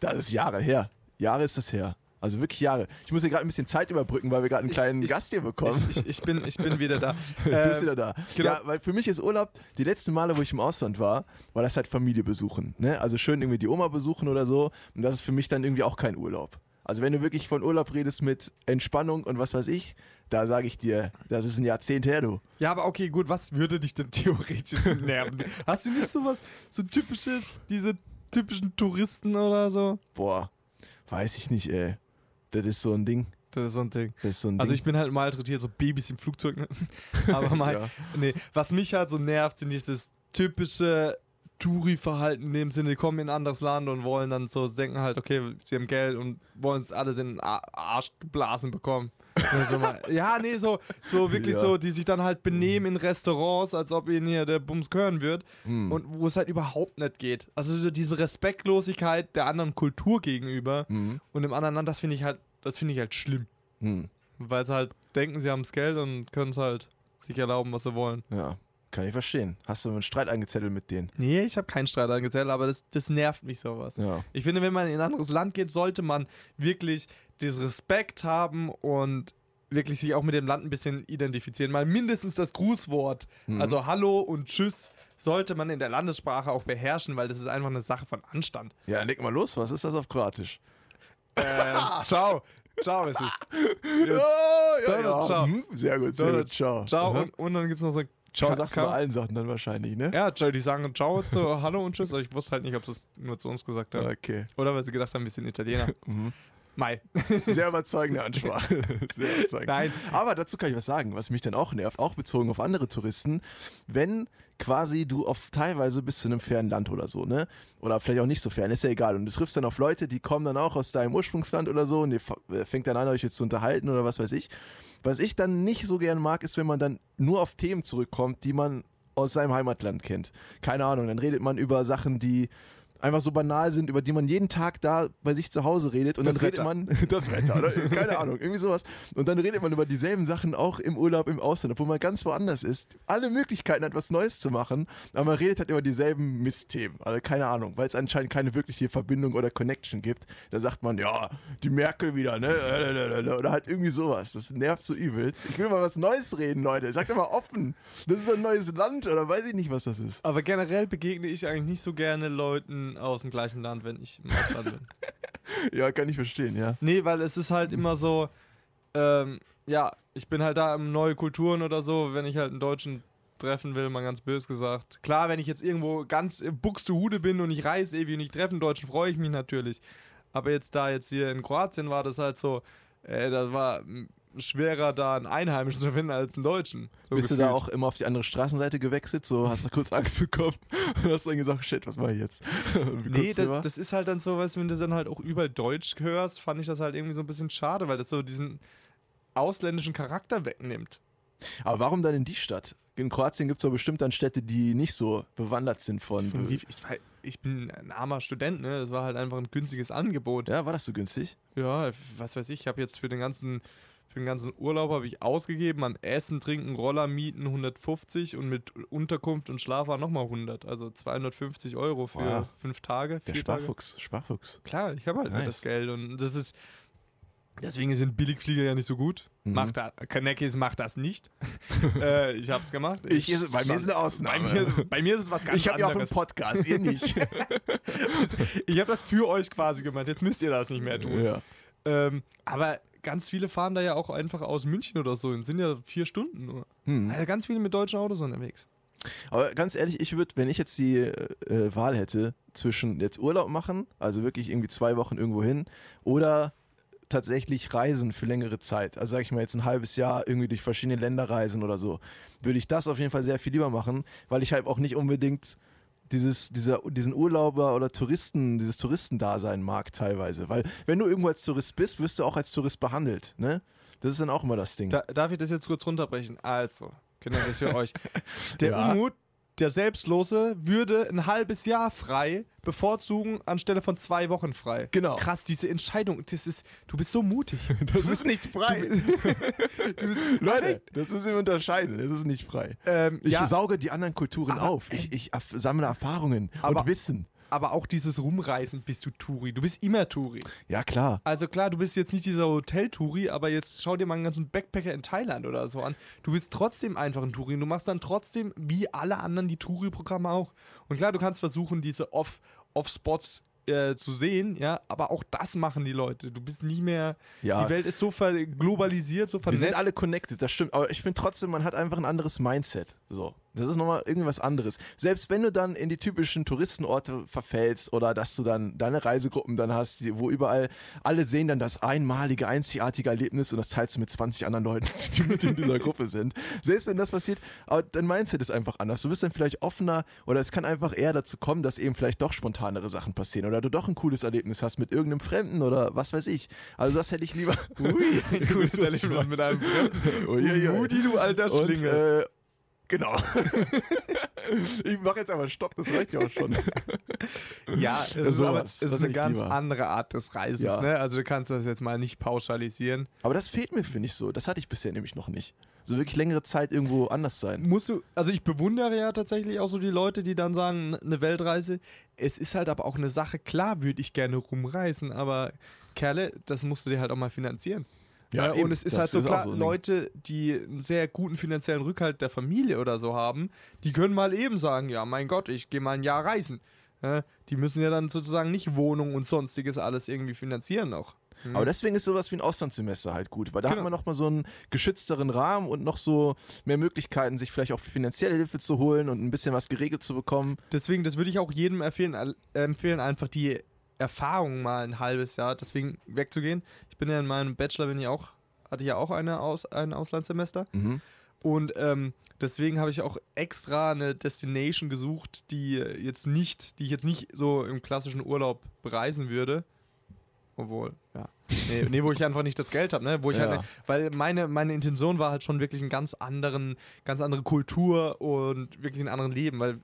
S2: das ist Jahre her. Jahre ist das her. Also wirklich Jahre. Ich muss hier gerade ein bisschen Zeit überbrücken, weil wir gerade einen kleinen
S1: ich-
S2: Gast hier bekommen.
S1: Ich, ich, ich, bin, ich bin wieder da.
S2: du bist
S1: Ähm,
S2: wieder da.
S1: genau.
S2: Ja, weil für mich ist Urlaub, die letzten Male, wo ich im Ausland war, war das halt Familie besuchen. Ne? Also schön irgendwie die Oma besuchen oder so. Und das ist für mich dann irgendwie auch kein Urlaub. Also wenn du wirklich von Urlaub redest mit Entspannung und was weiß ich, da sage ich dir, das ist ein Jahrzehnt her, du.
S1: Ja, aber okay, gut, was würde dich denn theoretisch nerven? Hast du nicht sowas, so typisches, diese typischen Touristen oder so?
S2: Boah, weiß ich nicht, ey. Das ist so ein Ding.
S1: Das ist so ein Ding.
S2: So ein
S1: Also
S2: Ding.
S1: ich bin halt malträtiert, so Babys im Flugzeug. Ne? Aber mal,
S2: Ja.
S1: nee, was mich halt so nervt, sind dieses typische Touri-Verhalten in dem Sinne, die kommen in ein anderes Land und wollen dann so denken halt, okay, sie haben Geld und wollen es alles in den Arsch geblasen bekommen. Ja, nee, so, so wirklich
S2: Ja.
S1: so, die sich dann halt benehmen in Restaurants, als ob ihnen hier der Bums gehören wird.
S2: Hm.
S1: Und wo es halt überhaupt nicht geht. Also so diese Respektlosigkeit der anderen Kultur gegenüber
S2: Hm.
S1: und dem anderen Land, das finde ich halt, das finde ich halt schlimm.
S2: Hm.
S1: Weil sie halt denken, sie haben das Geld und können es halt sich erlauben, was sie wollen.
S2: Ja, kann ich verstehen. Hast du einen Streit angezettelt mit denen?
S1: Nee, ich habe keinen Streit angezählt, aber das, das nervt mich sowas.
S2: Ja.
S1: Ich finde, wenn man in ein anderes Land geht, sollte man wirklich diesen Respekt haben und wirklich sich auch mit dem Land ein bisschen identifizieren. Mal mindestens das Grußwort,
S2: Mhm.
S1: also Hallo und Tschüss, sollte man in der Landessprache auch beherrschen, weil das ist einfach eine Sache von Anstand.
S2: Ja, leg mal los, was ist das auf Kroatisch?
S1: Ähm, ciao. Ciao ist es.
S2: Oh,
S1: ja, ja. Ciao.
S2: Sehr gut, sehr
S1: Ciao.
S2: gut. Ciao.
S1: Ciao. Und, und dann gibt es noch so
S2: Ciao sagst du bei allen Sachen dann wahrscheinlich, ne?
S1: Ja, die sagen Ciao zu Hallo und Tschüss. aber Ich wusste halt nicht, ob sie es nur zu uns gesagt haben.
S2: Okay.
S1: Oder weil sie gedacht haben, wir sind Italiener.
S2: Mhm.
S1: Mai.
S2: Sehr überzeugende Ansprache. Sehr überzeugend.
S1: Nein.
S2: Aber dazu kann ich was sagen, was mich dann auch nervt, auch bezogen auf andere Touristen, wenn quasi du auf teilweise bis zu einem fernen Land oder so, ne? Oder vielleicht auch nicht so fern, ist ja egal. Und du triffst dann auf Leute, die kommen dann auch aus deinem Ursprungsland oder so und ihr äh, fängt dann an, euch jetzt zu unterhalten oder was weiß ich. Was ich dann nicht so gern mag, ist, wenn man dann nur auf Themen zurückkommt, die man aus seinem Heimatland kennt. Keine Ahnung, dann redet man über Sachen, die einfach so banal sind, über die man jeden Tag da bei sich zu Hause redet und
S1: Das
S2: dann redet
S1: Wetter.
S2: man das Wetter, oder? keine Ahnung, irgendwie sowas. Und dann redet man über dieselben Sachen auch im Urlaub im Ausland, obwohl man ganz woanders ist. Alle Möglichkeiten hat, was Neues zu machen, aber man redet halt über dieselben Mistthemen. Also keine Ahnung, weil es anscheinend keine wirkliche Verbindung oder Connection gibt. Da sagt man, ja, die Merkel wieder, ne? Oder halt irgendwie sowas. Das nervt so übelst. Ich will mal was Neues reden, Leute. Sagt mal offen. Das ist ein neues Land oder weiß ich nicht, was das ist.
S1: Aber generell begegne ich eigentlich nicht so gerne Leuten aus dem gleichen Land, wenn ich im Ausland bin.
S2: Ja, kann ich verstehen, ja.
S1: Nee, weil es ist halt immer so, ähm, ja, ich bin halt da um neue Kulturen oder so, wenn ich halt einen Deutschen treffen will, mal ganz bös gesagt. Klar, wenn ich jetzt irgendwo ganz Buxtehude bin und ich reise ewig und ich treffe einen Deutschen, freue ich mich natürlich. Aber jetzt da jetzt hier in Kroatien war das halt so, äh, das war schwerer da einen Einheimischen zu finden als einen Deutschen. So
S2: Bist du
S1: gefühlt.
S2: da auch immer auf die andere Straßenseite gewechselt? So hast du kurz Angst bekommen und hast dann gesagt, shit, was mache ich jetzt?
S1: Nee, das, das ist halt dann so, du, wenn du dann halt auch überall Deutsch hörst, fand ich das halt irgendwie so ein bisschen schade, weil das so diesen ausländischen Charakter wegnimmt.
S2: Aber warum dann in die Stadt? In Kroatien gibt es doch bestimmt dann Städte, die nicht so bewandert sind von.
S1: Ich, ich bin ein armer Student, ne? Das war halt einfach ein günstiges Angebot.
S2: ja, war das so günstig?
S1: Ja, was weiß ich, ich habe jetzt für den ganzen für den ganzen Urlaub habe ich ausgegeben an Essen, Trinken, Roller, Mieten 150 und mit Unterkunft und Schlaf war nochmal 100. Also 250 Euro für
S2: Wow.
S1: fünf Tage.
S2: Der
S1: vier Tage.
S2: Sparfuchs, Sparfuchs.
S1: Klar, ich habe halt
S2: Nice.
S1: das Geld und das ist. Deswegen sind Billigflieger ja nicht so gut.
S2: Mhm.
S1: Macht da, Kanekis macht das nicht. äh, ich habe es gemacht.
S2: Ich- bei mir ist eine Ausnahme.
S1: Bei mir, bei mir ist es was ganz
S2: ich habe ja auch einen
S1: anderes.
S2: Podcast, ihr nicht.
S1: ich habe das für euch quasi gemacht. Jetzt müsst ihr das nicht mehr tun.
S2: ja.
S1: Ähm, aber ganz viele fahren da ja auch einfach aus München oder so und sind ja vier Stunden nur.
S2: Hm.
S1: Also ganz viele mit deutschen Autos unterwegs.
S2: Aber ganz ehrlich, ich würde, wenn ich jetzt die äh, Wahl hätte zwischen jetzt Urlaub machen, also wirklich irgendwie zwei Wochen irgendwo hin, oder tatsächlich reisen für längere Zeit, also sag ich mal jetzt ein halbes Jahr irgendwie durch verschiedene Länder reisen oder so, würde ich das auf jeden Fall sehr viel lieber machen, weil ich halt auch nicht unbedingt dieses, dieser, diesen Urlauber oder Touristen, dieses Touristendasein mag teilweise. Weil wenn du irgendwo als Tourist bist, wirst du auch als Tourist behandelt, ne? Das ist dann auch immer das Ding.
S1: Da, darf ich das jetzt kurz runterbrechen? Also, Kinder, das für euch. Der
S2: Ja.
S1: Umut, der Selbstlose, würde ein halbes Jahr frei bevorzugen anstelle von zwei Wochen frei.
S2: Genau.
S1: Krass, diese Entscheidung, das ist, du bist so mutig.
S2: das ist nicht frei.
S1: Du bist,
S2: Leute, das müssen wir unterscheiden. Das ist nicht frei.
S1: ähm,
S2: Ich
S1: ja,
S2: sauge die anderen Kulturen
S1: Aber,
S2: auf. Ich, ich sammle Erfahrungen
S1: Aber-
S2: und Wissen.
S1: Aber auch dieses Rumreisen bist du Touri. Du bist immer Touri.
S2: Ja, klar.
S1: Also klar, du bist jetzt nicht dieser Hotel-Touri, aber jetzt schau dir mal einen ganzen Backpacker in Thailand oder so an. Du bist trotzdem einfach ein Touri. Du machst dann trotzdem wie alle anderen die Touri-Programme auch. Und klar, du kannst versuchen, diese Off- Off-Spots äh, zu sehen, ja, aber auch das machen die Leute. Du bist nicht mehr,
S2: Ja.
S1: die Welt ist so globalisiert, so
S2: Wir
S1: vernetzt.
S2: sind alle connected, das stimmt. Aber ich finde trotzdem, man hat einfach ein anderes Mindset. So. Das ist nochmal irgendwas anderes. Selbst wenn du dann in die typischen Touristenorte verfällst oder dass du dann deine Reisegruppen dann hast, wo überall alle sehen dann das einmalige, einzigartige Erlebnis und das teilst du mit 20 anderen Leuten, die mit in dieser Gruppe sind. Selbst wenn das passiert, aber dein Mindset ist einfach anders. Du bist dann vielleicht offener oder es kann einfach eher dazu kommen, dass eben vielleicht doch spontanere Sachen passieren oder du doch ein cooles Erlebnis hast mit irgendeinem Fremden oder was weiß ich. Also das hätte ich lieber.
S1: Ui, ein cooles Erlebnis mit einem Fremden.
S2: Uiuiui.
S1: Rudi, du alter
S2: Und,
S1: Schlinge.
S2: äh, genau. ich mache jetzt aber Stopp, das reicht ja auch schon.
S1: Ja, es ist, aber, es
S2: Das
S1: ist eine ganz
S2: lieber.
S1: andere Art des Reisens.
S2: Ja.
S1: Ne? Also du kannst das jetzt mal nicht pauschalisieren.
S2: Aber das fehlt mir, finde ich so. Das hatte ich bisher nämlich noch nicht. So wirklich längere Zeit irgendwo anders sein.
S1: Musst du, also ich bewundere ja tatsächlich auch so die Leute, die dann sagen, eine Weltreise. Es ist halt aber auch eine Sache, klar würde ich gerne rumreisen, aber Kerle, das musst du dir halt auch mal finanzieren. Ja,
S2: eben.
S1: und es ist
S2: Das
S1: halt so
S2: ist
S1: klar,
S2: so.
S1: Leute, die einen sehr guten finanziellen Rückhalt der Familie oder so haben, die können mal eben sagen, ja, mein Gott, ich gehe mal ein Jahr reisen. Ja, die müssen ja dann sozusagen nicht Wohnung und sonstiges alles irgendwie finanzieren noch. Hm.
S2: Aber deswegen ist sowas wie ein Auslandssemester halt gut, weil da hat
S1: Genau.
S2: man nochmal so einen geschützteren Rahmen und noch so mehr Möglichkeiten, sich vielleicht auch finanzielle Hilfe zu holen und ein bisschen was geregelt zu bekommen.
S1: Deswegen, das würde ich auch jedem empfehlen, äh, empfehlen, einfach die Erfahrung mal ein halbes Jahr deswegen wegzugehen. Ich bin ja in meinem Bachelor, bin ich auch, hatte ich ja auch eine Aus, ein Auslandssemester.
S2: Mhm.
S1: Und ähm, deswegen habe ich auch extra eine Destination gesucht, die jetzt nicht, die ich jetzt nicht so im klassischen Urlaub bereisen würde. Obwohl, ja. Nee, nee wo ich einfach nicht das Geld habe, ne? Wo ich
S2: Ja.
S1: halt, weil meine, meine Intention war halt schon wirklich einen ganz anderen, ganz andere Kultur und wirklich einen anderen Leben, weil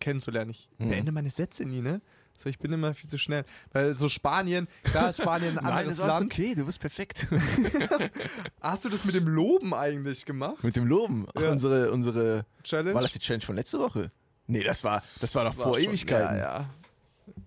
S1: kennenzulernen. Ich
S2: Mhm.
S1: beende meine Sätze nie, ne? So, ich bin immer viel zu schnell. Weil so Spanien, klar ist Spanien ein
S2: Nein,
S1: anderes
S2: das ist
S1: Land.
S2: okay, du bist perfekt.
S1: Hast du das mit dem Loben eigentlich gemacht?
S2: Mit dem Loben. Ach,
S1: Ja.
S2: unsere, unsere.
S1: Challenge?
S2: War das die Challenge von letzter Woche? Nee, das war, das war doch
S1: war
S2: vor
S1: schon-
S2: Ewigkeiten.
S1: Ja, ja.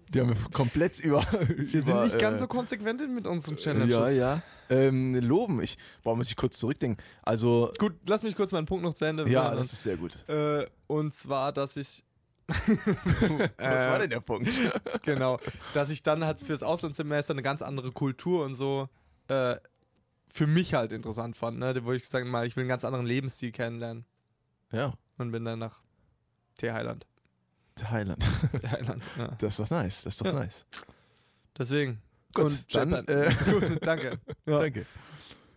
S2: Die haben wir komplett über.
S1: Wir sind nicht ganz so konsequent mit unseren Challenges.
S2: Ja, ja. Ähm, loben. Ich, boah, muss ich kurz zurückdenken. Also,
S1: Gut, lass mich kurz meinen Punkt noch zu Ende
S2: ja,
S1: machen.
S2: das ist sehr gut.
S1: Äh, und zwar, dass ich.
S2: Was
S1: Äh,
S2: war denn der Punkt?
S1: Genau. Dass ich dann halt fürs Auslandssemester eine ganz andere Kultur und so äh, für mich halt interessant fand. Ne? Wo ich gesagt habe, ich will einen ganz anderen Lebensstil kennenlernen.
S2: ja,
S1: Und bin dann nach Thailand.
S2: Thailand.
S1: Thailand. Ja.
S2: Das ist doch nice. Das ist doch
S1: Ja.
S2: nice.
S1: Deswegen.
S2: Gut,
S1: und
S2: dann,
S1: Japan.
S2: äh,
S1: Gut, danke. Ja.
S2: Danke.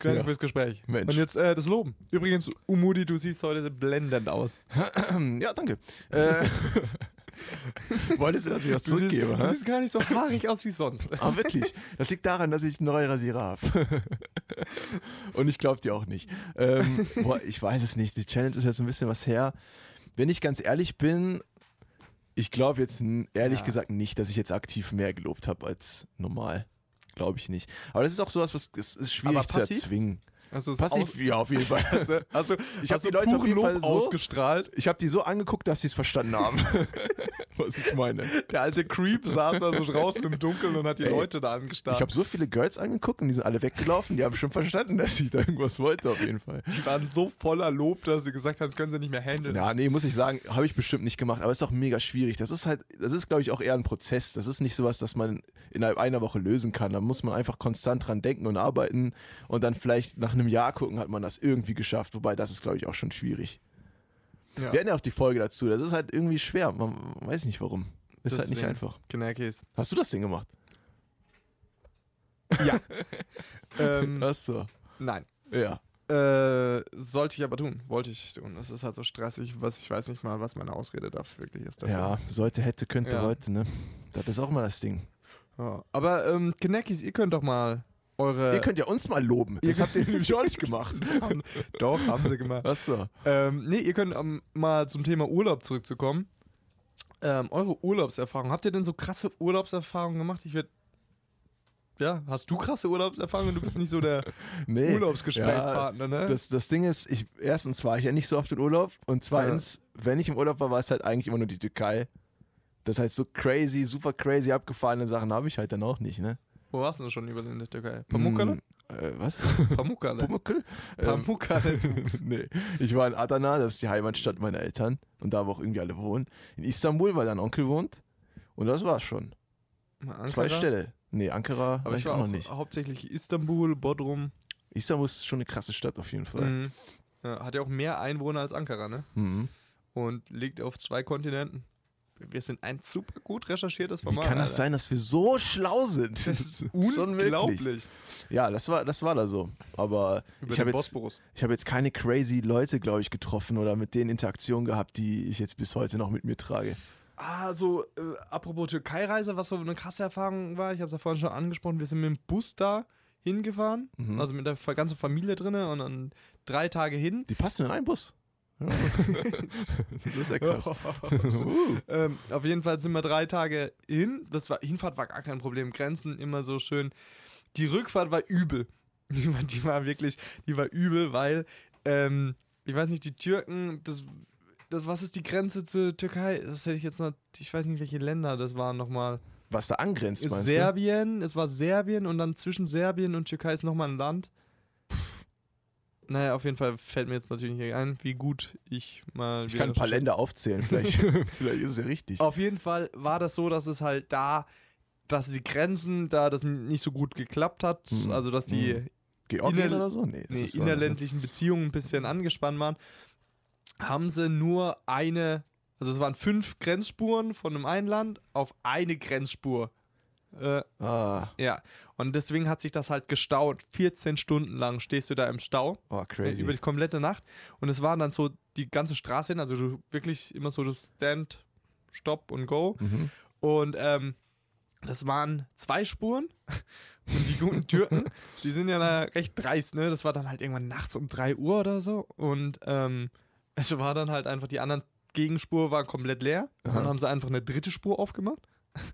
S1: Danke
S2: Ja.
S1: fürs Gespräch.
S2: Mensch.
S1: Und jetzt äh, das Loben. Übrigens, Umudi, du siehst heute blendend aus.
S2: Ja, danke. Äh, wolltest du, dass ich was
S1: Du siehst,
S2: zurückgebe?
S1: du
S2: hä?
S1: siehst gar nicht so haarig aus wie sonst.
S2: Ah, wirklich? Das liegt daran, dass ich einen neuen Rasierer habe. Und ich glaube dir auch nicht. Ähm, boah, ich weiß es nicht. Die Challenge ist jetzt ein bisschen was her. Wenn ich ganz ehrlich bin, ich glaube jetzt ehrlich
S1: Ja.
S2: gesagt nicht, dass ich jetzt aktiv mehr gelobt habe als normal. Glaube ich nicht. Aber das ist auch sowas, was es ist schwierig zu erzwingen.
S1: Also
S2: Passiv, ja, auf jeden Fall.
S1: Aus, also,
S2: Ich hab
S1: hast du
S2: die Leute auf jeden Fall so-
S1: ausgestrahlt.
S2: Ich habe die so angeguckt, dass sie es verstanden haben. was ich meine.
S1: Der alte Creep saß da so draußen im Dunkeln und hat die
S2: Ey,
S1: Leute da angestarrt.
S2: Ich habe so viele Girls angeguckt und die sind alle weggelaufen. Die haben schon verstanden, dass ich da irgendwas wollte, auf jeden Fall.
S1: die waren so voller Lob, dass sie gesagt haben, das können sie nicht mehr handeln.
S2: Ja, nee, muss ich sagen, habe ich bestimmt nicht gemacht, aber ist auch mega schwierig. Das ist halt, das ist, glaube ich, auch eher ein Prozess. Das ist nicht sowas, das man innerhalb einer Woche lösen kann. Da muss man einfach konstant dran denken und arbeiten und dann vielleicht nach einem Jahr gucken, hat man das irgendwie geschafft. Wobei, das ist, glaube ich, auch schon schwierig.
S1: Ja.
S2: Wir hatten ja auch die Folge dazu. Das ist halt irgendwie schwer. Man weiß nicht warum. Ist halt nicht
S1: Deswegen.
S2: einfach.
S1: Knackis.
S2: Hast du das Ding gemacht?
S1: ähm,
S2: Hast du.
S1: nein.
S2: Ja.
S1: Äh, sollte ich aber tun. Wollte ich tun. Das ist halt so stressig, was ich weiß nicht mal, was meine Ausrede dafür wirklich ist. Dafür.
S2: Ja, sollte, hätte, könnte,
S1: Ja.
S2: wollte, ne? Das ist auch mal das Ding.
S1: Ja. Aber ähm, Knackis, ihr könnt doch mal eure.
S2: Ihr könnt ja uns mal loben. Das habt ihr nämlich auch nicht gemacht.
S1: haben, doch, haben sie gemacht.
S2: Was so?
S1: Ähm, nee, ihr könnt ähm, mal zum Thema Urlaub zurückzukommen. Ähm, eure Urlaubserfahrung. Habt ihr denn so krasse Urlaubserfahrungen gemacht? Ich würde. Ja, hast du krasse Urlaubserfahrungen? Du bist nicht so der
S2: Nee.
S1: Urlaubsgesprächspartner, ne?
S2: Das, das Ding ist, ich, erstens war ich ja nicht so oft in Urlaub und zweitens, wenn ich im Urlaub war, war es halt eigentlich immer nur die Türkei. Das heißt, so crazy, super crazy abgefahrene Sachen habe ich halt dann auch nicht, ne?
S1: Wo warst du denn schon überall in der Türkei? Pamukkale?
S2: Mm, äh, was?
S1: Pamukkale.
S2: Ähm,
S1: Pamukkale.
S2: nee. Ich war in Adana, das ist die Heimatstadt meiner Eltern und da, wo auch irgendwie alle wohnen. In Istanbul, weil da ein Onkel wohnt. Und das war's schon.
S1: Ankara.
S2: Zwei Städte. Nee, Ankara
S1: Aber
S2: war
S1: ich war
S2: auch noch nicht.
S1: hauptsächlich Istanbul, Bodrum.
S2: Istanbul ist schon eine krasse Stadt auf jeden Fall.
S1: Mhm. Ja, hat ja auch mehr Einwohner als Ankara, ne?
S2: Mhm.
S1: Und liegt auf zwei Kontinenten. Wir sind ein super gut recherchiertes
S2: Wie
S1: Format.
S2: kann das
S1: Alter.
S2: sein, dass wir so schlau sind?
S1: Das ist unglaublich.
S2: Ja, das war, das war da so. Aber
S1: Über
S2: ich habe jetzt, ich hab jetzt keine crazy Leute, glaube ich, getroffen oder mit denen Interaktion gehabt, die ich jetzt bis heute noch mit mir trage.
S1: Ah, so, äh, apropos Türkei-Reise, was so eine krasse Erfahrung war, ich habe es ja vorhin schon angesprochen, wir sind mit dem Bus da hingefahren,
S2: Mhm.
S1: also mit der ganzen Familie drin und dann drei Tage hin.
S2: Die passen in einen Bus. Das ist ja krass. Uh.
S1: ähm, auf jeden Fall sind wir drei Tage hin. Das war, Hinfahrt war gar kein Problem. Grenzen immer so schön. Die Rückfahrt war übel. Die war, die war wirklich, die war übel, weil, ähm, ich weiß nicht, die Türken, das, das, was ist die Grenze zur Türkei? Das hätte ich jetzt noch, ich weiß nicht, welche Länder das waren nochmal.
S2: Was da angrenzt, meinst
S1: Serbien, es war Serbien und dann zwischen Serbien und Türkei ist nochmal ein Land. Naja, auf jeden Fall fällt mir jetzt natürlich nicht ein, wie gut ich mal.
S2: Ich kann ein paar Länder aufzählen. Vielleicht, vielleicht ist es ja richtig.
S1: Auf jeden Fall war das so, dass es halt da, dass die Grenzen, da das nicht so gut geklappt hat,
S2: Mhm.
S1: also dass die
S2: Mhm. Georgien oder so? Nee, das
S1: nee, innerländlichen Beziehungen ein bisschen angespannt waren, haben sie nur eine, also es waren fünf Grenzspuren von einem einen Land auf eine Grenzspur. Äh,
S2: Ah,
S1: ja, und deswegen hat sich das halt gestaut. 14 Stunden lang stehst du da im Stau.
S2: oh, crazy.
S1: Über die komplette Nacht. Und es waren dann so die ganze Straße hin, also du wirklich immer so Stand, Stop und Go.
S2: Mhm.
S1: Und ähm, das waren zwei Spuren. Und die guten Türken, die sind ja da recht dreist, ne? Das war dann halt irgendwann nachts um 3 Uhr oder so. Und ähm, es war dann halt einfach, die anderen Gegenspur war komplett leer.
S2: Aha.
S1: Dann haben sie einfach eine dritte Spur aufgemacht.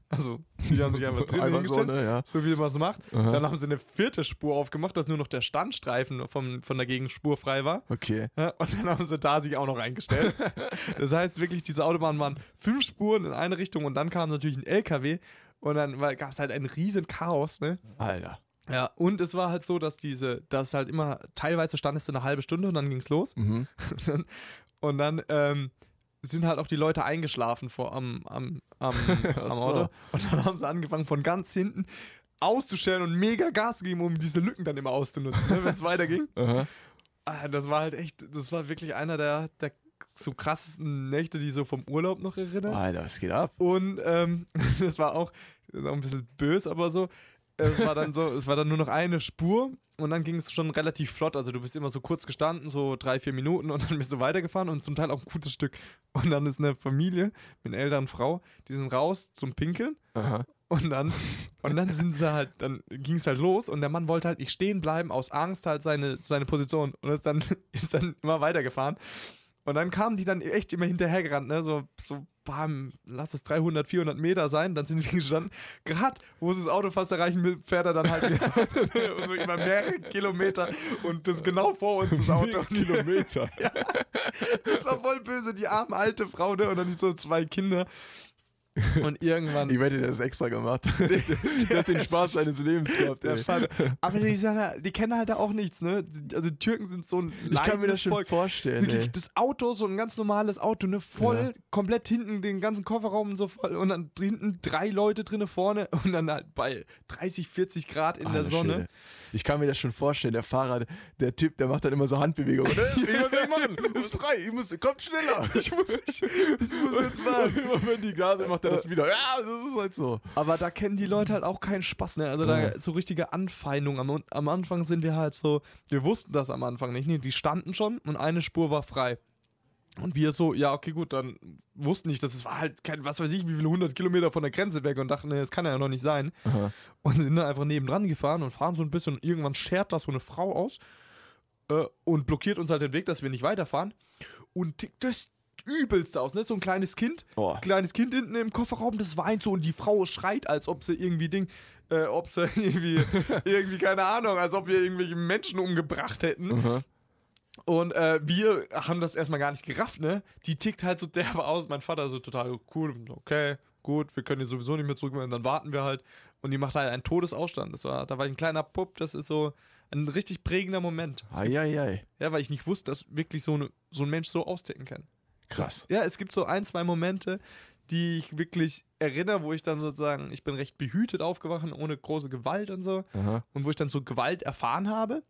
S1: Also, die haben sich einfach drin
S2: Einfach so, ne, ja.
S1: so wie man es macht.
S2: Aha.
S1: Dann haben sie eine vierte Spur aufgemacht, dass nur noch der Standstreifen vom, von der Gegenspur frei war.
S2: Okay.
S1: Ja, und dann haben sie da sich auch noch eingestellt. das heißt wirklich, diese Autobahn waren fünf Spuren in eine Richtung und dann kam natürlich ein LKW und dann gab es halt ein riesen Chaos, ne?
S2: Alter.
S1: Ja, und es war halt so, dass diese, dass halt immer, teilweise standest du eine halbe Stunde und dann ging's los.
S2: Mhm.
S1: Und dann, und dann ähm, sind halt auch die Leute eingeschlafen vor am, am, am, am. Auto. Und dann haben sie angefangen von ganz hinten auszustellen und mega Gas zu geben, um diese Lücken dann immer auszunutzen, ne, wenn es weiterging. Ah, das war halt echt, das war wirklich einer der, der so krassesten Nächte, die so vom Urlaub noch erinnere.
S2: Alter, was geht ab?
S1: Und ähm, das war auch, das ist auch ein bisschen böse, aber so. Es war dann so, es war dann nur noch eine Spur und dann ging es schon relativ flott. Also du bist immer so kurz gestanden, so drei, vier Minuten und dann bist du weitergefahren und zum Teil auch ein gutes Stück. Und dann ist eine Familie mit einer älteren Frau, die sind raus zum Pinkeln
S2: Aha.
S1: und dann, und dann sind sie halt, dann ging es halt los und der Mann wollte halt nicht stehen bleiben, aus Angst halt seine, seine Position und ist dann, ist dann immer weitergefahren. Und dann kamen die dann echt immer hinterhergerannt, ne? So, so bam, lass es 300, 400 Meter sein. Dann sind wir gestanden. Gerade, wo sie das Auto fast erreichen will, fährt er dann halt wieder so über mehrere Kilometer und das genau vor uns, das Auto.
S2: Kilometer.
S1: Das war voll böse, die arme alte Frau, ne? Und dann so zwei Kinder. Und irgendwann.
S2: Ich wette, der ist extra gemacht. der hat den Spaß seines Lebens gehabt.
S1: Der
S2: ey.
S1: Schade. Aber die, sagen ja- die kennen halt da auch nichts, ne? Also die Türken sind so ein
S2: Ich kann mir das schon
S1: Volk.
S2: vorstellen. Ey.
S1: das Auto, so ein ganz normales Auto, ne, voll,
S2: Ja.
S1: komplett hinten den ganzen Kofferraum so voll und dann hinten drei Leute drinne vorne und dann halt bei 30, 40 Grad in der
S2: Alter
S1: Sonne.
S2: Schwede. Ich kann mir das schon vorstellen. Der Fahrer, der Typ, der macht dann immer so Handbewegungen. Wie muss ich machen? Ist frei. Ich muss, kommt schneller. Ich muss, ich, muss jetzt fahren. Immer wenn die Gase macht er das wieder. Ja, das ist halt so.
S1: Aber da kennen die Leute halt auch keinen Spaß, ne? Also da so richtige Anfeindung. Am, am Anfang sind wir halt so, wir wussten das am Anfang nicht, ne? Die standen schon und eine Spur war frei. Und wir so, ja, okay, gut, dann wussten nicht, dass es war halt kein, was weiß ich, wie viele hundert Kilometer von der Grenze weg und dachten, ne, das kann ja noch nicht sein. Und sind dann einfach nebendran gefahren und fahren so ein bisschen und irgendwann schert da so eine Frau aus äh, und blockiert uns halt den Weg, dass wir nicht weiterfahren. Und tickt das übelste aus, ne? So ein kleines Kind,
S2: Oh.
S1: kleines Kind hinten im Kofferraum, das weint so und die Frau schreit, als ob sie irgendwie Ding, äh, ob sie irgendwie, irgendwie, keine Ahnung, als ob wir irgendwelche Menschen umgebracht hätten.
S2: Aha.
S1: Und äh, wir haben das erstmal gar nicht gerafft, ne? Die tickt halt so derbe aus. Mein Vater so total cool, okay, gut, wir können jetzt sowieso nicht mehr zurück, dann warten wir halt. Und die macht halt einen Todesausstand. Das war, da war ich ein kleiner Pupp, das ist so ein richtig prägender Moment. Es gibt,
S2: Eieiei.
S1: ja, weil ich nicht wusste, dass wirklich so, eine, so ein Mensch so austicken kann.
S2: Krass.
S1: Ja, es gibt so ein, zwei Momente, die ich wirklich erinnere, wo ich dann sozusagen, ich bin recht behütet aufgewacht, ohne große Gewalt und so.
S2: Aha.
S1: Und wo ich dann so Gewalt erfahren habe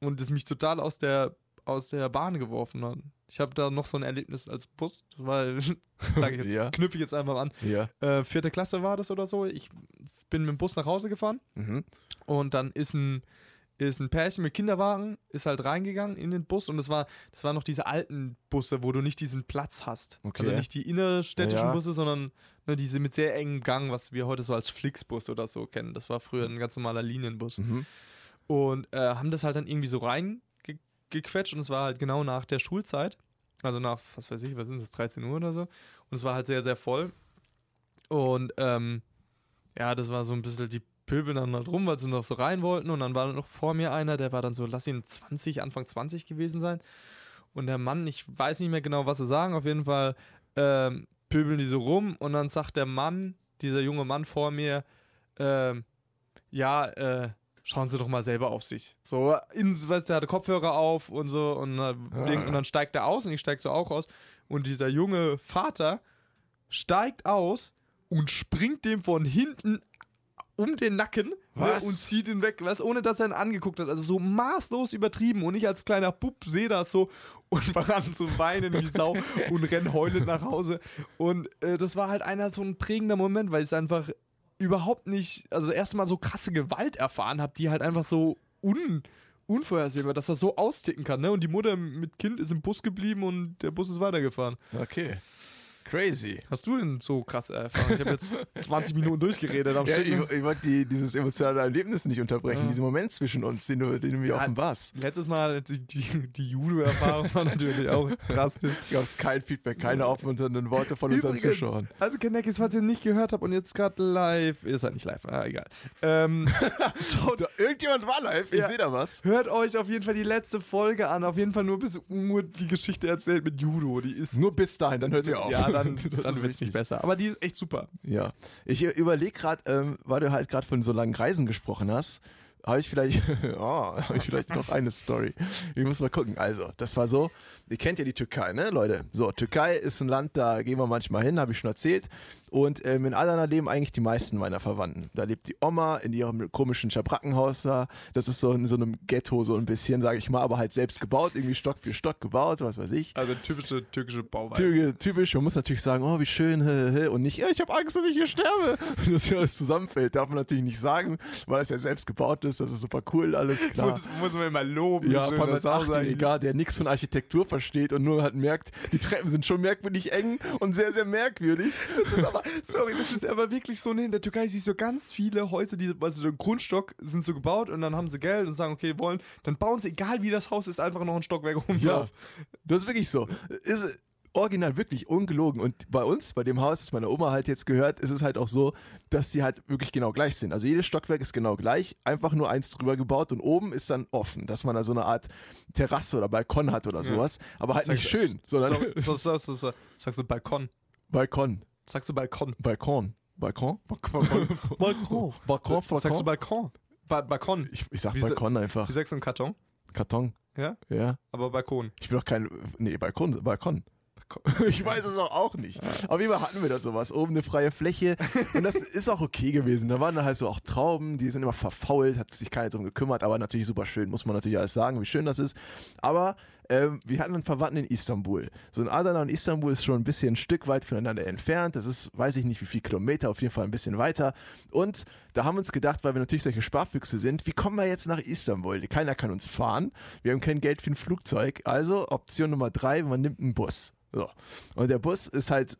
S1: und es mich total aus der, aus der Bahn geworfen hat. Ich habe da noch so ein Erlebnis als Bus, weil, sage ich jetzt,
S2: Ja.
S1: knüpfe ich jetzt einfach an.
S2: Ja.
S1: Äh, vierte Klasse war das oder so. Ich bin mit dem Bus nach Hause gefahren
S2: Mhm.
S1: und dann ist ein, ist ein Pärchen mit Kinderwagen, ist halt reingegangen in den Bus und das war, das waren noch diese alten Busse, wo du nicht diesen Platz hast.
S2: Okay.
S1: Also nicht die innerstädtischen
S2: Ja.
S1: Busse, sondern ne, diese mit sehr engem Gang, was wir heute so als Flixbus oder so kennen. Das war früher ein ganz normaler Linienbus.
S2: Mhm.
S1: Und äh, haben das halt dann irgendwie so reingequetscht und es war halt genau nach der Schulzeit. Also nach, was weiß ich, was sind das, 13 Uhr oder so. Und es war halt sehr, sehr voll. Und ähm, ja, das war so ein bisschen, die pöbeln dann halt rum, weil sie noch so rein wollten. Und dann war noch vor mir einer, der war dann so, lass ihn 20, Anfang 20 gewesen sein. Und der Mann, ich weiß nicht mehr genau, was sie sagen, auf jeden Fall ähm, pöbeln die so rum. Und dann sagt der Mann, dieser junge Mann vor mir, ähm, ja, äh, schauen Sie doch mal selber auf sich. So, in, weißt, der hatte Kopfhörer auf und so und, äh, Ding, und dann steigt er aus und ich steig so auch aus. Und dieser junge Vater steigt aus und springt dem von hinten um den Nacken
S2: Was?
S1: Ne, und zieht ihn weg, weißt, ohne dass er ihn angeguckt hat. Also so maßlos übertrieben. Und ich als kleiner Bub sehe das so und fange an zu weinen wie Sau und renn heulend nach Hause. Und äh, das war halt einer so ein prägender Moment, weil ich es einfach überhaupt nicht, also erstmal so krasse Gewalt erfahren habe, die halt einfach so un, unvorhersehbar, dass das so austicken kann. Ne? Und die Mutter mit Kind ist im Bus geblieben und der Bus ist weitergefahren.
S2: Okay. Crazy.
S1: Hast du denn so krasse Erfahrungen? Ich habe jetzt 20 Minuten durchgeredet am
S2: Ja,
S1: Stück.
S2: ich,
S1: ne?
S2: ich wollte die, dieses emotionale Erlebnis nicht unterbrechen,
S1: Ja.
S2: diesen Moment zwischen uns, den du, den du mir
S1: Ja.
S2: offenbarst.
S1: Letztes Mal, die, die, die Judo-Erfahrung war natürlich auch drastisch.
S2: Du hast kein Feedback, keine aufmunternden Worte von unseren
S1: Übrigens,
S2: Zuschauern.
S1: Also Kenneckis, falls ihr nicht gehört habt und jetzt gerade live, ihr seid nicht live, ah, egal. Ähm, schaut,
S2: irgendjemand war live, ich
S1: Ja.
S2: sehe da was.
S1: hört euch auf jeden Fall die letzte Folge an. Auf jeden Fall nur bis Uhr die Geschichte erzählt mit Judo. Die ist
S2: Nur bis dahin, dann hört ihr auf.
S1: ja, dann,
S2: Das
S1: dann
S2: ist
S1: wird es nicht besser. Aber die ist echt super.
S2: Ja. Ich überlege gerade, ähm, weil du halt gerade von so langen Reisen gesprochen hast, habe ich vielleicht, oh, habe ich vielleicht noch eine Story. Ich muss mal gucken. Also, das war so, ihr kennt ja die Türkei, ne, Leute? So, Türkei ist ein Land, da gehen wir manchmal hin, habe ich schon erzählt. Und ähm, in Adana leben eigentlich die meisten meiner Verwandten. Da lebt die Oma in ihrem komischen Schabrackenhaus da. Das ist so in so einem Ghetto, so ein bisschen, sage ich mal, aber halt selbst gebaut, irgendwie Stock für Stock gebaut, was weiß ich.
S1: Also typische türkische Bauweise.
S2: Typisch, typisch, man muss natürlich sagen, oh, wie schön, hä, hä, und nicht, ja, ich habe Angst, dass ich hier sterbe. Dass hier alles zusammenfällt, darf man natürlich nicht sagen, weil es ja selbst gebaut ist, das ist super cool, alles klar.
S1: Muss, muss man immer loben.
S2: Ja, vor allem
S1: das
S2: als. Achtjähriger, der nichts von Architektur versteht und nur halt merkt, die Treppen sind schon merkwürdig eng und sehr, sehr merkwürdig.
S1: Das ist aber, sorry, das ist aber wirklich so, ne, in der Türkei siehst du ganz viele Häuser, die, also der Grundstock sind so gebaut und dann haben sie Geld und sagen, okay, wollen, dann bauen sie, egal wie das Haus ist, einfach noch ein Stockwerk oben
S2: Ja,
S1: drauf.
S2: das ist wirklich so. Ist original wirklich ungelogen. Und bei uns, bei dem Haus, das meine Oma halt jetzt gehört, ist es halt auch so, dass die halt wirklich genau gleich sind. Also jedes Stockwerk ist genau gleich, einfach nur eins drüber gebaut und oben ist dann offen, dass man da so eine Art Terrasse oder Balkon hat oder sowas. Aber halt nicht schön, sondern
S1: sagst du, sagst, sagst du Balkon?
S2: Balkon.
S1: Sagst du Balkon?
S2: Balkon. Balkon?
S1: Balkon.
S2: Balkon,
S1: Sagst du
S2: Balkon?
S1: Balkon? Ba Balkon.
S2: Ich, ich sag
S1: Wie
S2: Balkon einfach.
S1: Wie sagst du einen Karton?
S2: Karton.
S1: Ja?
S2: Ja.
S1: Aber Balkon.
S2: Ich will doch kein. Nee, Balkon. Balkon. Ich weiß es auch, auch nicht. Jeden Fall hatten wir da sowas. Oben eine freie Fläche. Und das ist auch okay gewesen. Da waren dann halt so auch Trauben, die sind immer verfault, hat sich keiner drum gekümmert, aber natürlich super schön, muss man natürlich alles sagen, wie schön das ist. Aber ähm, wir hatten einen Verwandten in Istanbul. So ein Adana und Istanbul ist schon ein bisschen ein Stück weit voneinander entfernt. Das ist, weiß ich nicht, wie viel Kilometer, auf jeden Fall ein bisschen weiter. Und da haben wir uns gedacht, weil wir natürlich solche Sparfüchse sind, wie kommen wir jetzt nach Istanbul? Keiner kann uns fahren. Wir haben kein Geld für ein Flugzeug. Also Option Nummer drei, man nimmt einen Bus. So. Und der Bus ist halt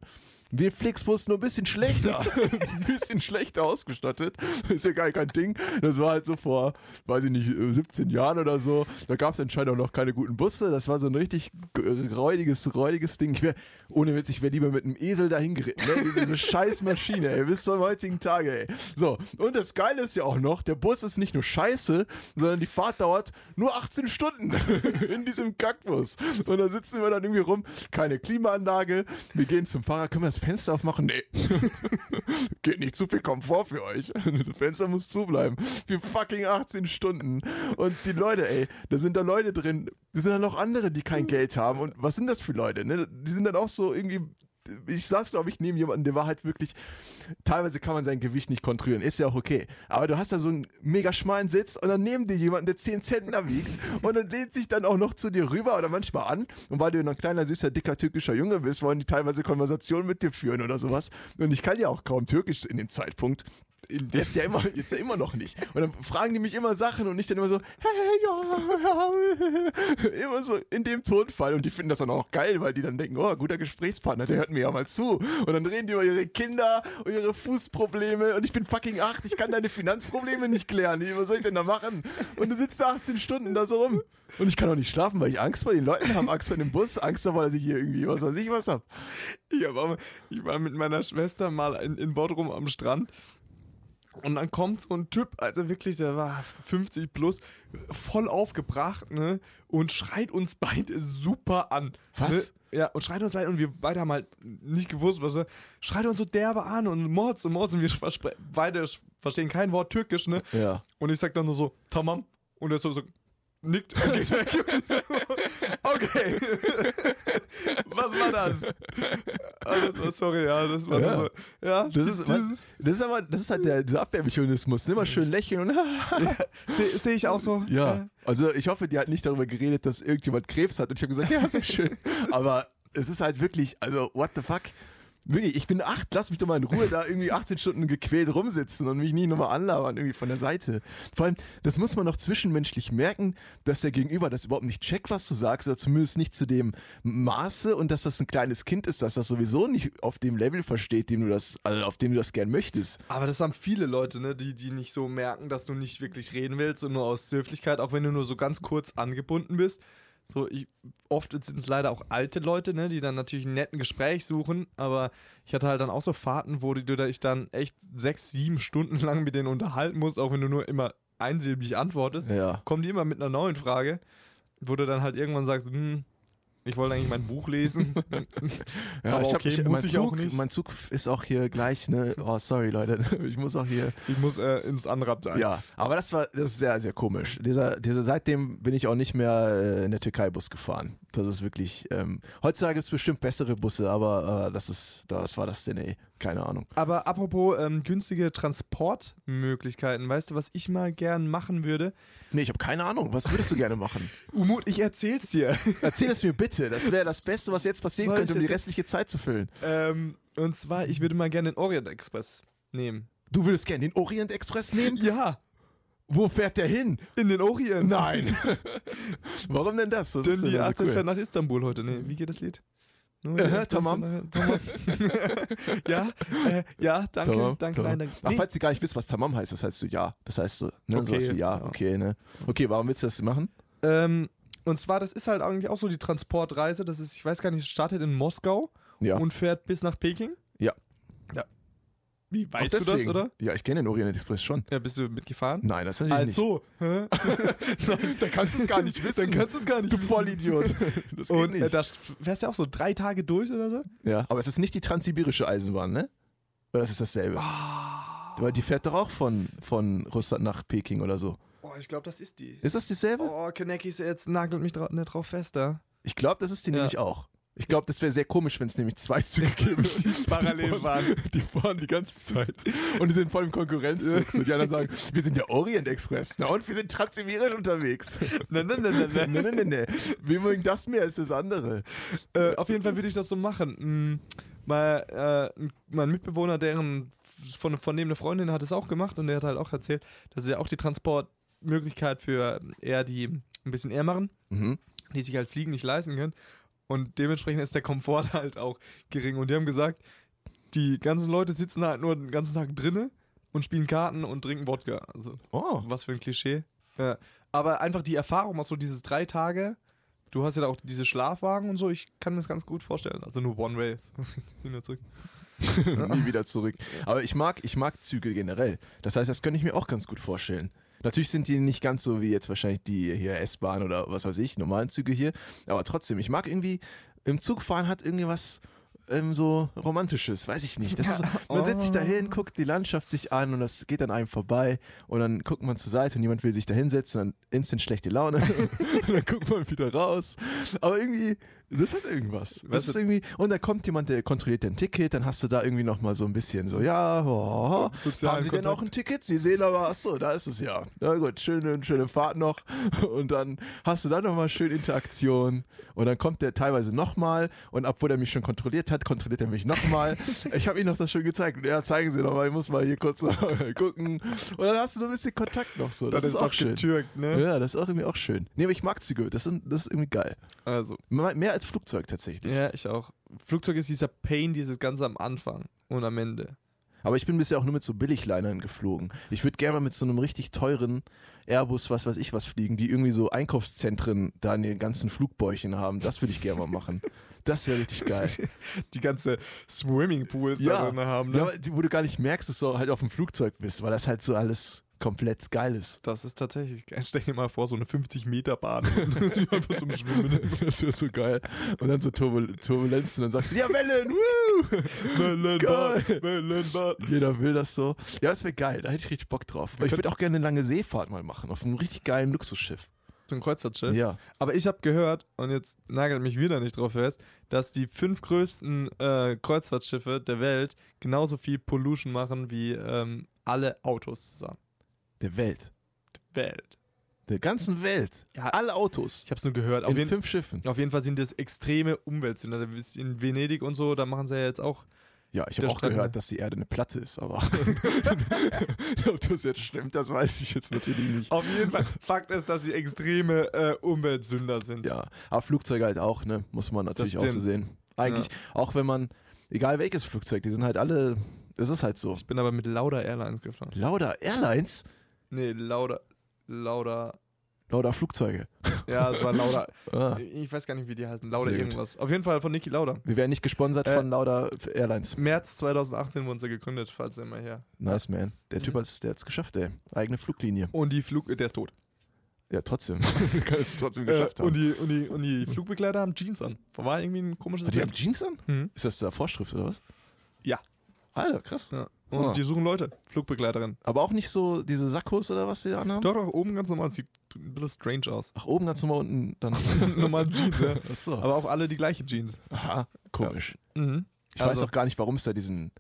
S2: ein Flixbus, nur ein bisschen schlechter. ein bisschen schlechter ausgestattet. Ist ja gar kein Ding. Das war halt so vor, weiß ich nicht, äh, 17 Jahren oder so. Da gab es anscheinend auch noch keine guten Busse. Das war so ein richtig räudiges, räudiges Ding. Ich wär, ohne Witz, ich wäre lieber mit einem Esel dahin geritten. Ne? Diese scheiß Maschine, ey, bis zum heutigen Tage, ey. So, und das Geile ist ja auch noch, der Bus ist nicht nur scheiße, sondern die Fahrt dauert nur 18 Stunden in diesem Kackbus. Und da sitzen wir dann irgendwie rum, keine Klimaanlage. Wir gehen zum Fahrer, können wir das Fenster aufmachen? Nee. Geht nicht zu viel Komfort für euch. Das Fenster muss zubleiben. Für fucking 18 Stunden. Und die Leute, ey, da sind da Leute drin, da sind dann noch andere, die kein Geld haben. Und was sind das für Leute? Ne? Die sind dann auch so irgendwie. Ich saß, glaube ich, neben jemandem, der war halt wirklich. Teilweise kann man sein Gewicht nicht kontrollieren, ist ja auch okay. Aber du hast da so einen mega schmalen Sitz und dann neben dir jemanden, der 10 Zentner wiegt und dann lehnt sich dann auch noch zu dir rüber oder manchmal an. Und weil du ein kleiner, süßer, dicker türkischer Junge bist, wollen die teilweise Konversationen mit dir führen oder sowas. Und ich kann ja auch kaum Türkisch in dem Zeitpunkt. Jetzt ja immer, jetzt ja immer noch nicht. Und dann fragen die mich immer Sachen und ich dann immer so, hey, ja, ja, immer so in dem Tonfall. Und die finden das dann auch geil, weil die dann denken, oh, guter Gesprächspartner, der hört mir ja mal zu. Und dann reden die über ihre Kinder und ihre Fußprobleme und ich bin fucking acht, ich kann deine Finanzprobleme nicht klären. Was soll ich denn da machen? Und du sitzt da 18 Stunden da so rum. Und ich kann auch nicht schlafen, weil ich Angst vor den Leuten habe, Angst vor dem Bus, Angst davor, dass ich hier irgendwie was weiß ich was hab.
S1: Ich, hab ich war mit meiner Schwester mal in, in Bodrum am Strand. Und dann kommt so ein Typ, also wirklich, der war 50 plus, voll aufgebracht, ne? Und schreit uns beide super an.
S2: Was?
S1: Ne? Ja, und schreit uns beide, und wir beide haben halt nicht gewusst, was er. Schreit uns so derbe an und Mords und Mords und wir beide verstehen kein Wort Türkisch, ne?
S2: Ja.
S1: Und ich sag dann nur so, Tamam. Und er so, so nickt und geht weg. Okay. Was war das? Ah, das war, sorry, ja, das war
S2: Ja.
S1: so. Ja,
S2: Das ist,
S1: dieses-
S2: das ist aber, das ist halt der, dieser Abwehrmechanismus. Immer schön lächeln und
S1: Sehe seh ich auch so.
S2: Ja, also ich hoffe, die hat nicht darüber geredet, dass irgendjemand Krebs hat und ich habe gesagt, ja, sehr schön. Aber es ist halt wirklich, also what the fuck? Wirklich, ich bin acht, lass mich doch mal in Ruhe da irgendwie 18 Stunden gequält rumsitzen und mich nie nochmal anlabern, irgendwie von der Seite. Vor allem, das muss man noch zwischenmenschlich merken, dass der Gegenüber das überhaupt nicht checkt, was du sagst, oder zumindest nicht zu dem Maße und dass das ein kleines Kind ist, dass das sowieso nicht auf dem Level versteht, dem du das, also auf dem du das gern möchtest.
S1: Aber das haben viele Leute, ne, die, die nicht so merken, dass du nicht wirklich reden willst und nur aus Höflichkeit, auch wenn du nur so ganz kurz angebunden bist. So, ich, oft sind es leider auch alte Leute, ne, die dann natürlich einen netten Gespräch suchen, aber ich hatte halt dann auch so Fahrten, wo du dich dann echt sechs, sieben Stunden lang mit denen unterhalten musst, auch wenn du nur immer einsilbig antwortest,
S2: Ja.
S1: kommen die immer mit einer neuen Frage, wo du dann halt irgendwann sagst, hm, ich wollte eigentlich mein Buch lesen.
S2: Ja,
S1: Aber
S2: ich hab,
S1: okay,
S2: ich,
S1: muss
S2: mein,
S1: ich
S2: Zug, mein Zug ist auch hier gleich, ne? Oh, sorry, Leute. Ich muss auch hier.
S1: ich muss äh, ins andere Abteil.
S2: Ja, aber das war das ist sehr, sehr komisch. Dieser, dieser, seitdem bin ich auch nicht mehr äh, in der Türkei Bus gefahren. Das ist wirklich. Ähm, heutzutage gibt es bestimmt bessere Busse, aber äh, das ist, das war das denn, ey. Keine Ahnung.
S1: Aber apropos ähm, günstige Transportmöglichkeiten, weißt du, was ich mal gern machen würde?
S2: Nee, ich habe keine Ahnung. Was würdest du gerne machen?
S1: Umut, ich erzähl's dir.
S2: Erzähl es mir bitte. Das wäre das Beste, was jetzt passieren
S1: Soll
S2: könnte, um die restliche Zeit zu füllen.
S1: ähm, und zwar, ich würde mal gerne den Orient Express nehmen.
S2: Du würdest gerne den Orient Express nehmen?
S1: Ja,
S2: Wo fährt der hin?
S1: in den Orient.
S2: Nein. Warum denn das? Was
S1: Denn
S2: denn
S1: die
S2: da so
S1: 18
S2: cool?
S1: fährt nach Istanbul heute. Nee, wie geht das Lied?
S2: Äh,
S1: die 18
S2: tamam.
S1: ja, äh, ja, danke,
S2: Tamam,
S1: danke,
S2: tamam.
S1: nein, danke.
S2: Ach,
S1: Nee,
S2: falls ihr gar nicht wisst, was Tamam heißt, das heißt so ja. Das heißt so, ne?
S1: Okay,
S2: Sowas wie ja,
S1: ja.
S2: okay, ne? Okay, warum willst du das machen?
S1: ähm, und zwar, das ist halt eigentlich auch so die Transportreise. Das ist, ich weiß gar nicht, es startet in Moskau
S2: Ja.
S1: und fährt bis nach Peking.
S2: Ja.
S1: Ja. Wie, weißt du das, oder?
S2: Ja, ich kenne den Orient Express schon.
S1: Ja, bist du mitgefahren?
S2: Nein, das natürlich
S1: Also,
S2: nicht. Da kannst du es gar nicht wissen.
S1: Dann kannst du es gar nicht
S2: du. Vollidiot. Das geht
S1: Und äh,
S2: nicht.
S1: da fährst du auch so drei Tage durch oder so?
S2: ja, aber es ist nicht die transsibirische Eisenbahn, ne? Oder das ist dasselbe?
S1: Ah.
S2: Aber die fährt doch auch von, von Russland nach Peking oder so.
S1: Oh, ich glaube, das ist die.
S2: Ist das dieselbe?
S1: Oh, Kanekis jetzt nagelt mich dra nicht drauf fest da.
S2: Ich glaube, das ist die
S1: Ja.
S2: nämlich auch. Ich glaube, das wäre sehr komisch, wenn es nämlich zwei Züge gäbe, die
S1: parallel fahren.
S2: Die fahren die ganze Zeit. Und die sind voll im Konkurrenzzug. So, die anderen sagen, wir sind der Orient Express. Na und wir sind transsibirisch unterwegs.
S1: Nein, nein, nein, nein,
S2: nee, nee, nee, nee. Wir mögen das mehr als das andere.
S1: äh, auf jeden Fall würde ich das so machen. Mm, mal, äh, mein Mitbewohner, deren von, von dem eine Freundin hat es auch gemacht und der hat halt auch erzählt, dass es ja auch die Transportmöglichkeit für eher die ein bisschen ärmeren,
S2: Mhm.
S1: die sich halt Fliegen nicht leisten können. Und dementsprechend ist der Komfort halt auch gering. Und die haben gesagt, die ganzen Leute sitzen halt nur den ganzen Tag drinnen und spielen Karten und trinken Wodka. Also,
S2: Oh.
S1: was für ein Klischee. Ja. Aber einfach die Erfahrung, auch so dieses drei Tage, du hast ja da auch diese Schlafwagen und so, ich kann mir das ganz gut vorstellen. Also nur One Way. Und zurück.
S2: Nie wieder zurück. Aber ich mag, ich mag Züge generell. Das heißt, das könnte ich mir auch ganz gut vorstellen. Natürlich sind die nicht ganz so wie jetzt wahrscheinlich die hier S-Bahn oder was weiß ich, normalen Züge hier. Aber trotzdem, ich mag irgendwie, im Zug fahren hat irgendwie was ähm, so Romantisches, weiß ich nicht. Ist so, man setzt sich da hin, guckt die Landschaft sich an und das geht an einem vorbei und dann guckt man zur Seite und jemand will sich da hinsetzen, dann instant schlechte Laune und dann guckt man wieder raus. Aber irgendwie, das hat irgendwas. Das ist irgendwie, und da kommt jemand, der kontrolliert dein Ticket, dann hast du da irgendwie nochmal so ein bisschen so, ja, oh, haben Sie denn
S1: Kontakt.
S2: auch ein Ticket? Sie sehen aber, achso, da ist es ja. Na gut, schöne, schöne Fahrt noch. Und dann hast du da nochmal schön Interaktion. Und dann kommt der teilweise nochmal. Und obwohl er mich schon kontrolliert hat, kontrolliert er mich nochmal. ich habe ihm noch das schon gezeigt. Ja, zeigen Sie nochmal, ich muss mal hier kurz gucken. Und dann hast du noch ein bisschen Kontakt noch so. Das, ist auch schön.
S1: getürkt, ne?
S2: Ja, das ist auch irgendwie auch schön. Nee, aber ich mag Züge. Das, sind, das ist irgendwie geil.
S1: Also,
S2: Mehr mehr als Flugzeug tatsächlich.
S1: ja, ich auch. Flugzeug ist dieser Pain, dieses Ganze am Anfang und am Ende.
S2: Aber ich bin bisher auch nur mit so Billiglinern geflogen. Ich würde gerne mal mit so einem richtig teuren Airbus, was weiß ich was, fliegen, die irgendwie so Einkaufszentren da in den ganzen Flugbäuchen haben. Das würde ich gerne mal machen. Das wäre richtig geil.
S1: Die ganze Swimmingpools
S2: Ja.
S1: da drin haben, ne?
S2: Ja, wo du gar nicht merkst, dass du halt auf dem Flugzeug bist, weil das halt so alles komplett geil ist.
S1: Das ist tatsächlich. Stell dir mal vor, so eine 50-Meter-Bahn. die einfach zum Schwimmen.
S2: Das wäre so geil. Und dann so Turbul Turbulenzen, dann sagst du, ja, Wellen, woo!
S1: Wellenbahn,
S2: Geil.
S1: Wellenbahn.
S2: Jeder will das so. Ja, das wäre geil, da hätte ich richtig Bock drauf. Aber ich würde auch gerne eine lange Seefahrt mal machen, auf einem richtig geilen Luxusschiff.
S1: So ein Kreuzfahrtschiff.
S2: Ja.
S1: Aber ich habe gehört, und jetzt nagelt mich wieder nicht drauf fest, dass die fünf größten äh, Kreuzfahrtschiffe der Welt genauso viel Pollution machen wie ähm, alle Autos zusammen.
S2: Der Welt.
S1: Welt.
S2: Der ganzen Welt.
S1: Ja.
S2: Alle Autos.
S1: Ich habe es nur gehört. Auf
S2: in
S1: jeden,
S2: fünf Schiffen.
S1: auf jeden Fall sind das extreme Umweltsünder. In Venedig und so, da machen sie ja jetzt auch
S2: Ja, ich habe
S1: Der
S2: auch
S1: Strand-
S2: gehört, dass die Erde eine Platte ist, aber ob das jetzt stimmt, das weiß ich jetzt natürlich nicht.
S1: Auf jeden Fall. Fakt ist, dass sie extreme äh, Umweltsünder sind.
S2: Ja, aber Flugzeuge halt auch, ne? Muss man natürlich auch so sehen. Eigentlich, auch wenn man, egal welches Flugzeug, die sind halt alle, es ist halt so.
S1: Ich bin aber mit Lauda Airlines gefahren.
S2: Lauda Airlines,
S1: Nee, Lauda. Lauda.
S2: Lauda Flugzeuge.
S1: Ja, es war Lauda.
S2: Ah.
S1: Ich weiß gar nicht, wie die heißen.
S2: Gut.
S1: irgendwas. Auf jeden Fall von Niki Lauda.
S2: Wir werden nicht gesponsert
S1: Äh,
S2: von Lauda Airlines.
S1: März 2018 wurden sie gegründet, falls ihr mal her.
S2: Nice, man. Der Typ
S1: Mhm.
S2: hat's, der hat's geschafft, ey. Eigene Fluglinie.
S1: Und die Flug, der ist tot.
S2: Ja, trotzdem. Kann es trotzdem
S1: Äh,
S2: geschafft haben.
S1: und, die, und, die, und die Flugbegleiter haben Jeans an. War irgendwie ein komisches
S2: die haben. Jeans an?
S1: Mhm.
S2: Ist das da Vorschrift oder was?
S1: Ja.
S2: Alter, krass.
S1: Ja. Und
S2: Ah.
S1: die suchen Leute, Flugbegleiterin.
S2: Aber auch nicht so diese Sackos oder was die da anhaben?
S1: Doch, doch, oben ganz normal. Sieht ein bisschen strange aus.
S2: Ach, oben ganz normal unten dann.
S1: Normal Jeans, ja.
S2: Achso.
S1: Aber auch alle die gleiche Jeans.
S2: Aha, komisch.
S1: Mhm.
S2: Ich weiß
S1: Also-
S2: auch gar nicht, warum es da diesen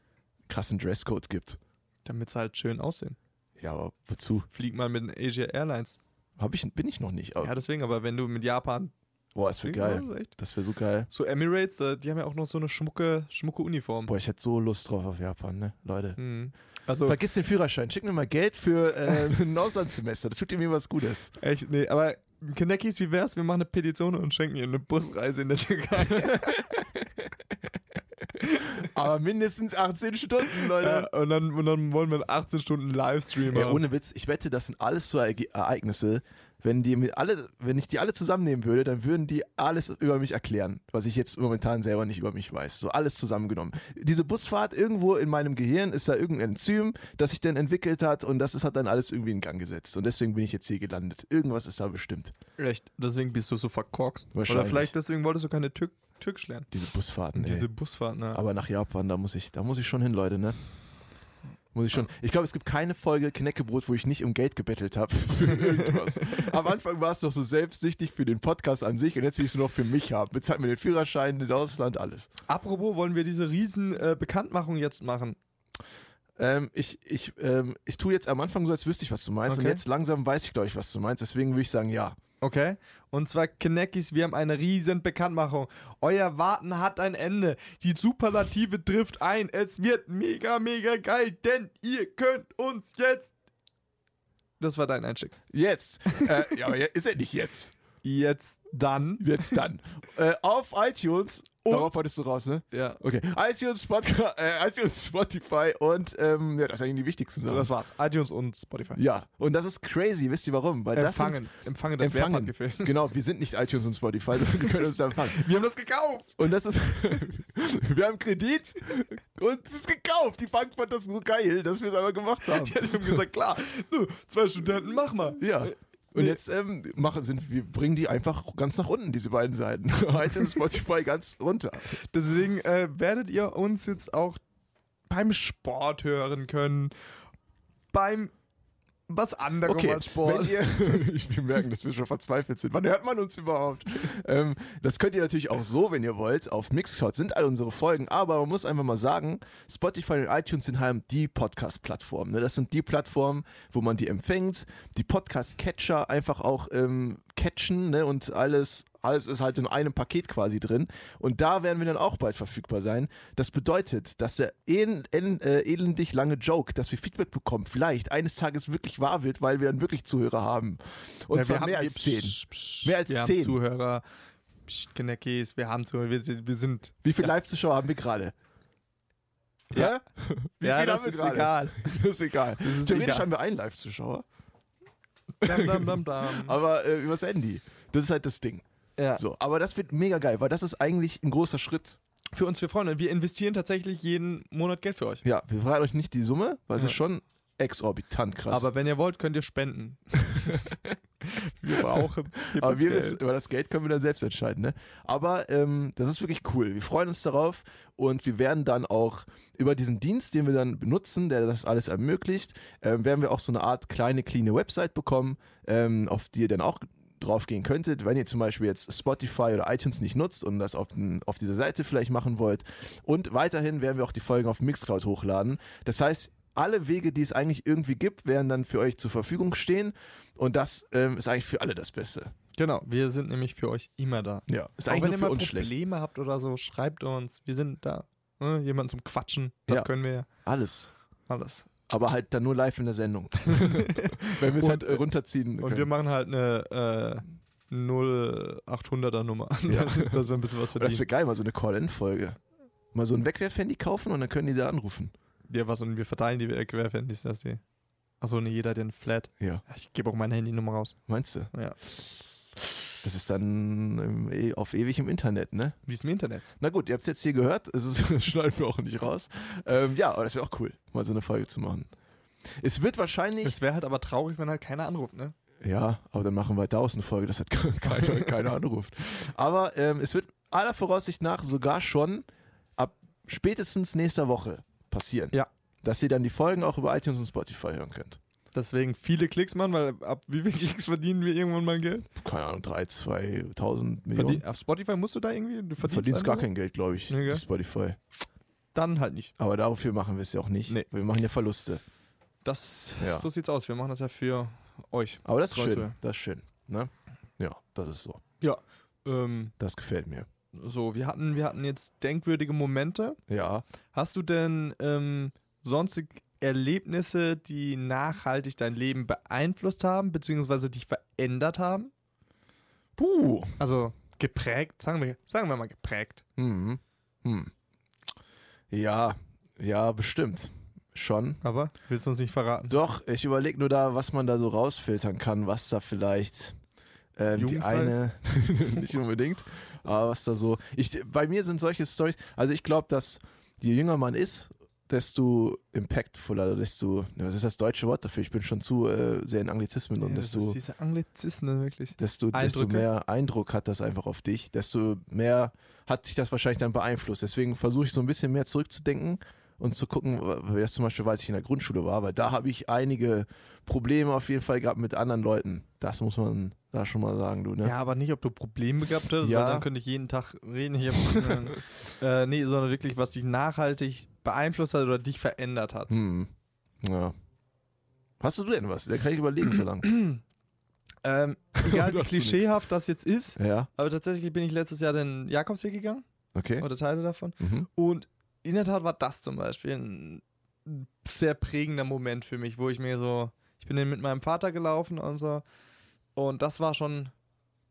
S2: krassen Dresscode gibt.
S1: Damit sie halt schön aussehen.
S2: Ja, aber wozu?
S1: Flieg mal mit Asia Airlines.
S2: Hab ich, bin ich noch nicht.
S1: Ja, deswegen, aber wenn du mit Japan.
S2: Boah, das wäre geil.
S1: Ja.
S2: Das wäre so geil.
S1: So Emirates, da- die haben ja auch noch so eine schmucke, schmucke Uniform.
S2: Boah, ich hätte so Lust drauf auf Japan, ne? Leute.
S1: Mhm. Also,
S2: Vergiss den Führerschein. Schick mir mal Geld für äh, ein Auslandssemester. Das tut dir mir was Gutes.
S1: echt, nee, aber Kenneckis, wie wär's? Wir machen eine Petition und schenken ihr eine Busreise in der Türkei.
S2: Aber mindestens 18 Stunden, Leute.
S1: ja, und, dann, und dann wollen wir einen 18 Stunden Livestream
S2: Ey, ohne Witz, ich wette, das sind alles so Ereignisse. Wenn, die mir alle, wenn ich die alle zusammennehmen würde, dann würden die alles über mich erklären, was ich jetzt momentan selber nicht über mich weiß. So alles zusammengenommen. Diese Busfahrt irgendwo in meinem Gehirn ist da irgendein Enzym, das sich dann entwickelt hat und das ist, hat dann alles irgendwie in Gang gesetzt. Und deswegen bin ich jetzt hier gelandet. Irgendwas ist da bestimmt.
S1: Echt, deswegen bist du so verkorkst. Oder
S2: Wahrscheinlich.
S1: vielleicht deswegen wolltest du keine Türk Türkisch lernen.
S2: Diese Busfahrten. ey.
S1: Diese Busfahrt, ne?
S2: Aber nach Japan, da muss ich, da muss ich schon hin, Leute, ne? Muss ich schon. Ich glaube, es gibt keine Folge Knäckebrot, wo ich nicht um Geld gebettelt habe für irgendwas. Am Anfang war es noch so selbstsüchtig für den Podcast an sich und jetzt will ich es nur noch für mich haben. Bezahlt mir den Führerschein, den Ausland, alles.
S1: Apropos, wollen wir diese riesen äh, Bekanntmachung jetzt machen?
S2: Ähm, ich, ich, ähm, ich tue jetzt am Anfang so, als wüsste ich, was du meinst. Und
S1: Okay.
S2: jetzt langsam weiß ich, glaube ich, was du meinst. Deswegen würde ich sagen, ja.
S1: Okay? Und zwar, Kneckis, wir haben eine riesen Bekanntmachung. Euer Warten hat ein Ende. Die Superlative trifft ein. Es wird mega, mega geil, denn ihr könnt uns jetzt. Das war dein Einstieg.
S2: Jetzt. äh, ja, aber ist er nicht jetzt.
S1: Jetzt dann.
S2: Jetzt dann. äh, auf iTunes.
S1: Und-
S2: Darauf wolltest du raus, ne?
S1: Ja.
S2: Okay, iTunes, Podca äh, iTunes Spotify und ähm, ja, das sind eigentlich die wichtigsten Sachen.
S1: Das war's. iTunes und Spotify.
S2: ja, und das ist crazy, wisst ihr warum? Weil das
S1: Empfangen. Empfangen, das
S2: Empfangen.
S1: Gefehlt.
S2: Sind, genau, wir sind nicht iTunes und Spotify, sondern wir können uns empfangen.
S1: Wir haben das gekauft.
S2: Und das ist, wir haben Kredit und es ist gekauft. Die Bank fand das so geil, dass wir es aber gemacht haben.
S1: Die haben gesagt, klar, du, zwei Studenten, mach mal.
S2: Ja. Und jetzt ähm, machen, sind, wir bringen die einfach ganz nach unten, diese beiden Seiten. iTunes, Spotify ganz runter.
S1: Deswegen äh, werdet ihr uns jetzt auch beim Sport hören können. Beim was anderem
S2: Okay,
S1: als Sport.
S2: wenn ihr, ich will merken, dass wir schon verzweifelt sind. Wann hört man uns überhaupt? ähm, das könnt ihr natürlich auch so, wenn ihr wollt, auf Mixcloud sind all unsere Folgen, aber man muss einfach mal sagen, Spotify und iTunes sind halt die Podcast-Plattformen. Ne? Das sind die Plattformen, wo man die empfängt, die Podcast-Catcher einfach auch ähm, catchen ne? und alles, alles ist halt in einem Paket quasi drin. Und da werden wir dann auch bald verfügbar sein. Das bedeutet, dass der el el äh, elendig lange Joke, dass wir Feedback bekommen, vielleicht eines Tages wirklich wahr wird, weil wir dann wirklich Zuhörer haben. Und
S1: Ja,
S2: zwar
S1: wir
S2: mehr als zehn. Mehr als
S1: wir
S2: zehn.
S1: Haben Zuhörer. Psst, Kneckis, wir haben Zuhörer. Wir sind. Wir sind
S2: Wie viele Live-Zuschauer haben wir gerade?
S1: Ja. Ja,
S2: viele
S1: das ist egal.
S2: Das ist egal.
S1: Das ist
S2: Theoretisch
S1: egal.
S2: haben wir einen Live-Zuschauer,
S1: dam, dam, dam, dam.
S2: aber äh, übers Handy. Das ist halt das Ding.
S1: ja.
S2: So, aber das wird mega geil, weil das ist eigentlich ein großer Schritt.
S1: Für uns, für Freunde. Wir investieren tatsächlich jeden Monat Geld für euch.
S2: Ja, wir fragen euch nicht die Summe, weil es
S1: Ja.
S2: ist schon exorbitant krass.
S1: Aber wenn ihr wollt, könnt ihr spenden. wir brauchen gebt
S2: Aber wir wissen, über das Geld können wir dann selbst entscheiden. Ne? Aber ähm, das ist wirklich cool. Wir freuen uns darauf und wir werden dann auch über diesen Dienst, den wir dann benutzen, der das alles ermöglicht, ähm, werden wir auch so eine Art kleine, cleane Website bekommen, ähm, auf die ihr dann auch drauf gehen könntet, wenn ihr zum Beispiel jetzt Spotify oder iTunes nicht nutzt und das auf, den, auf dieser Seite vielleicht machen wollt. Und weiterhin werden wir auch die Folgen auf Mixcloud hochladen. Das heißt, alle Wege, die es eigentlich irgendwie gibt, werden dann für euch zur Verfügung stehen. Und das ähm, ist eigentlich für alle das Beste.
S1: Genau, wir sind nämlich für euch immer da.
S2: Ja, ist
S1: Auch
S2: eigentlich
S1: wenn
S2: nur
S1: ihr
S2: für
S1: mal
S2: uns schlecht.
S1: Probleme habt oder so, schreibt uns. Wir sind da. ne? jemanden zum Quatschen, das
S2: Ja.
S1: können wir ja
S2: Alles.
S1: alles.
S2: Aber halt dann nur live in der Sendung. Wenn wir es
S1: Und-
S2: halt äh, runterziehen
S1: Und
S2: können.
S1: wir machen halt eine äh, 0800er Nummer,
S2: Ja.
S1: dass, dass wir ein bisschen was
S2: das
S1: verdienen.
S2: wäre geil, mal so eine Call-In-Folge. Mal so ein Wegwerf-Handy kaufen und dann können die da anrufen.
S1: Ja, was und wir verteilen die Querfendis, dass die. Achso, nee, jeder den Flat.
S2: Ja.
S1: Ich gebe auch meine Handynummer raus.
S2: Meinst du?
S1: Ja.
S2: Das ist dann im, eh- auf ewig im Internet, ne?
S1: Wie ist im Internet?
S2: Na gut, ihr habt es jetzt hier gehört. Es ist, das schneiden wir auch nicht raus. Ähm, ja, aber das wäre auch cool, mal so eine Folge zu machen. Es wird wahrscheinlich.
S1: Es wäre halt aber traurig, wenn halt keiner anruft, ne?
S2: Ja, aber dann machen wir daraus eine Folge, das hat keiner, keiner anruft. Aber ähm, es wird aller Voraussicht nach sogar schon ab spätestens nächster Woche passieren.
S1: Ja.
S2: Dass ihr dann die Folgen auch über iTunes und Spotify hören könnt.
S1: Deswegen viele Klicks machen, weil ab wie viel Klicks verdienen wir irgendwann mal Geld?
S2: Keine Ahnung, 3, 2.000 Millionen.
S1: Verdien, auf Spotify musst du da irgendwie? Du verdienst,
S2: verdienst gar kein Geld, glaube ich,
S1: Nee,
S2: Spotify.
S1: Dann halt nicht.
S2: Aber dafür machen wir es ja auch nicht.
S1: Nee.
S2: Wir machen ja Verluste.
S1: Das,
S2: Ja.
S1: So sieht's aus. Wir machen das ja für euch.
S2: Aber das ist schön. Das ist schön. Ne? Ja, das ist so.
S1: Ähm,
S2: Das gefällt mir.
S1: So, wir hatten, wir hatten jetzt denkwürdige Momente.
S2: Ja.
S1: Hast du denn ähm, sonstig Erlebnisse, die nachhaltig dein Leben beeinflusst haben, beziehungsweise dich verändert haben?
S2: Puh.
S1: Also geprägt, sagen wir, sagen wir mal geprägt.
S2: Hm. Hm. Ja, ja, bestimmt. Schon.
S1: Aber willst du uns nicht verraten?
S2: Doch, ich überlege nur da, was man da so rausfiltern kann, was da vielleicht ähm, die eine, nicht unbedingt, aber was da so. Ich, bei mir sind solche Stories, also ich glaube, dass je jünger man ist, desto impactvoller, desto, ne, was ist das deutsche Wort dafür? Ich bin schon zu äh, sehr in Anglizismen und
S1: Ja, das
S2: desto,
S1: diese Anglizismen wirklich.
S2: desto, desto mehr Eindruck hat das einfach auf dich, desto mehr hat dich das wahrscheinlich dann beeinflusst. Deswegen versuche ich so ein bisschen mehr zurückzudenken und zu gucken, wie das zum Beispiel, als ich in der Grundschule war, weil da habe ich einige Probleme auf jeden Fall gehabt mit anderen Leuten. Das muss man da schon mal sagen, du, ne?
S1: Ja, aber nicht, ob du Probleme gehabt hast,
S2: Ja.
S1: weil dann könnte ich jeden Tag reden. Ich hab, äh, nee, sondern wirklich, was dich nachhaltig beeinflusst hat oder dich verändert hat.
S2: Hm. Ja. Hast du denn was? Da kann ich überlegen so lange.
S1: Ähm, egal wie klischeehaft das jetzt ist,
S2: Ja,
S1: aber tatsächlich bin ich letztes Jahr den Jakobsweg gegangen
S2: okay.
S1: oder Teile davon.
S2: Mhm.
S1: Und in der Tat war das zum Beispiel ein sehr prägender Moment für mich, wo ich mir so, ich bin dann mit meinem Vater gelaufen und so. Und das war schon,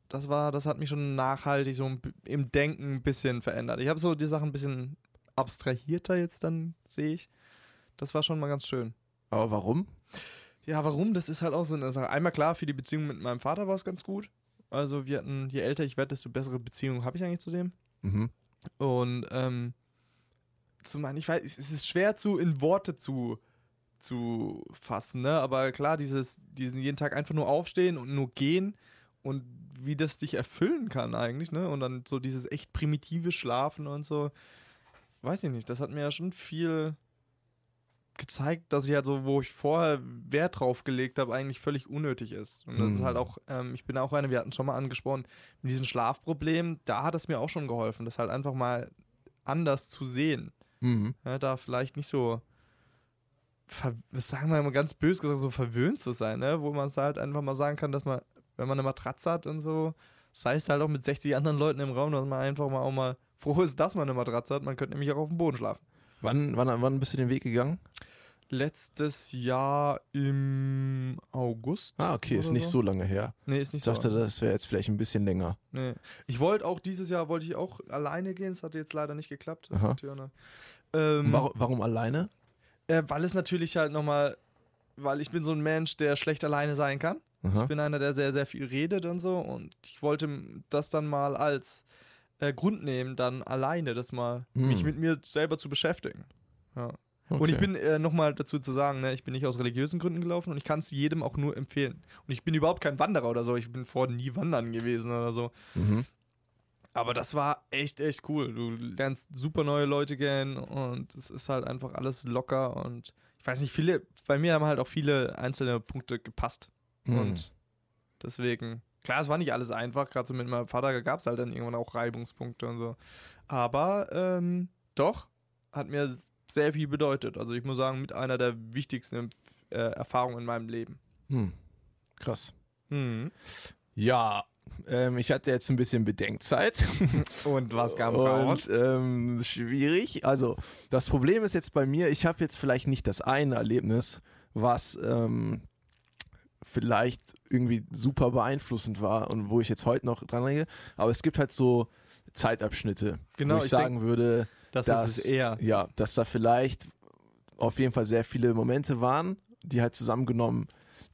S1: das war, das hat mich schon nachhaltig so im Denken ein bisschen verändert. Ich habe so die Sachen ein bisschen abstrahierter jetzt dann, sehe ich. Das war schon mal ganz schön.
S2: Aber warum?
S1: Ja, warum? Das ist halt auch so eine Sache. Einmal klar, für die Beziehung mit meinem Vater war es ganz gut. Also wir hatten, je älter ich werde, desto bessere Beziehung habe ich eigentlich zu dem.
S2: Mhm.
S1: Und ähm, zu meinen, ich weiß, es ist schwer zu in Worte zu, zu fassen, ne? Aber klar, dieses, diesen jeden Tag einfach nur aufstehen und nur gehen und wie das dich erfüllen kann eigentlich, ne? Und dann so dieses echt primitive Schlafen und so. Weiß ich nicht, das hat mir ja schon viel gezeigt, dass ich halt so, wo ich vorher Wert drauf gelegt habe, eigentlich völlig unnötig ist. Und das ist
S2: Mhm.
S1: halt auch, ähm, ich bin auch einer, wir hatten schon mal angesprochen, mit diesem Schlafproblem, da hat es mir auch schon geholfen, das halt einfach mal anders zu sehen.
S2: Mhm.
S1: Ja, da vielleicht nicht so, sagen wir mal ganz böse gesagt, so verwöhnt zu sein, ne? wo man es halt einfach mal sagen kann, dass man, wenn man eine Matratze hat und so, sei es halt auch mit 60 anderen Leuten im Raum, dass man einfach mal auch mal froh ist, dass man eine Matratze hat. Man könnte nämlich auch auf dem Boden schlafen.
S2: Wann, wann, wann bist du den Weg gegangen?
S1: Letztes Jahr im August.
S2: Ah, okay, ist nicht so lange her.
S1: Nee, ist nicht
S2: Ich
S1: so.
S2: dachte, das wäre jetzt vielleicht ein bisschen länger.
S1: Nee. Ich wollte auch dieses Jahr wollte ich auch alleine gehen, das hat jetzt leider nicht geklappt.
S2: Aha.
S1: Ähm,
S2: Warum, warum alleine?
S1: Äh, weil es natürlich halt nochmal, weil ich bin so ein Mensch, der schlecht alleine sein kann.
S2: Aha.
S1: Ich bin einer, der sehr, sehr viel redet und so. Und ich wollte das dann mal als äh, Grund nehmen, dann alleine das mal,
S2: Hm.
S1: mich mit mir selber zu beschäftigen. Ja.
S2: Okay.
S1: Und ich bin äh, nochmal dazu zu sagen, ne, ich bin nicht aus religiösen Gründen gelaufen und ich kann es jedem auch nur empfehlen. Und ich bin überhaupt kein Wanderer oder so. Ich bin vorher nie wandern gewesen oder so.
S2: Mhm.
S1: Aber das war echt, echt cool. Du lernst super neue Leute kennen und es ist halt einfach alles locker und ich weiß nicht, viele, bei mir haben halt auch viele einzelne Punkte gepasst.
S2: Mhm.
S1: Und deswegen, klar, es war nicht alles einfach, gerade so mit meinem Vater gab es halt dann irgendwann auch Reibungspunkte und so. Aber ähm, doch, hat mir sehr viel bedeutet. Also ich muss sagen, mit einer der wichtigsten äh, Erfahrungen in meinem Leben.
S2: Hm. Krass.
S1: Mhm.
S2: Ja, Ähm, ich hatte jetzt ein bisschen Bedenkzeit.
S1: Und was kam
S2: Und
S1: raus?
S2: ähm, schwierig. Also, das Problem ist jetzt bei mir, ich habe jetzt vielleicht nicht das eine Erlebnis, was ähm, vielleicht irgendwie super beeinflussend war und wo ich jetzt heute noch dran denke. Aber es gibt halt so Zeitabschnitte,
S1: Genau,
S2: wo ich,
S1: ich
S2: sagen würde,
S1: Das
S2: dass,
S1: ist eher.
S2: ja, dass da vielleicht auf jeden Fall sehr viele Momente waren, die halt zusammengenommen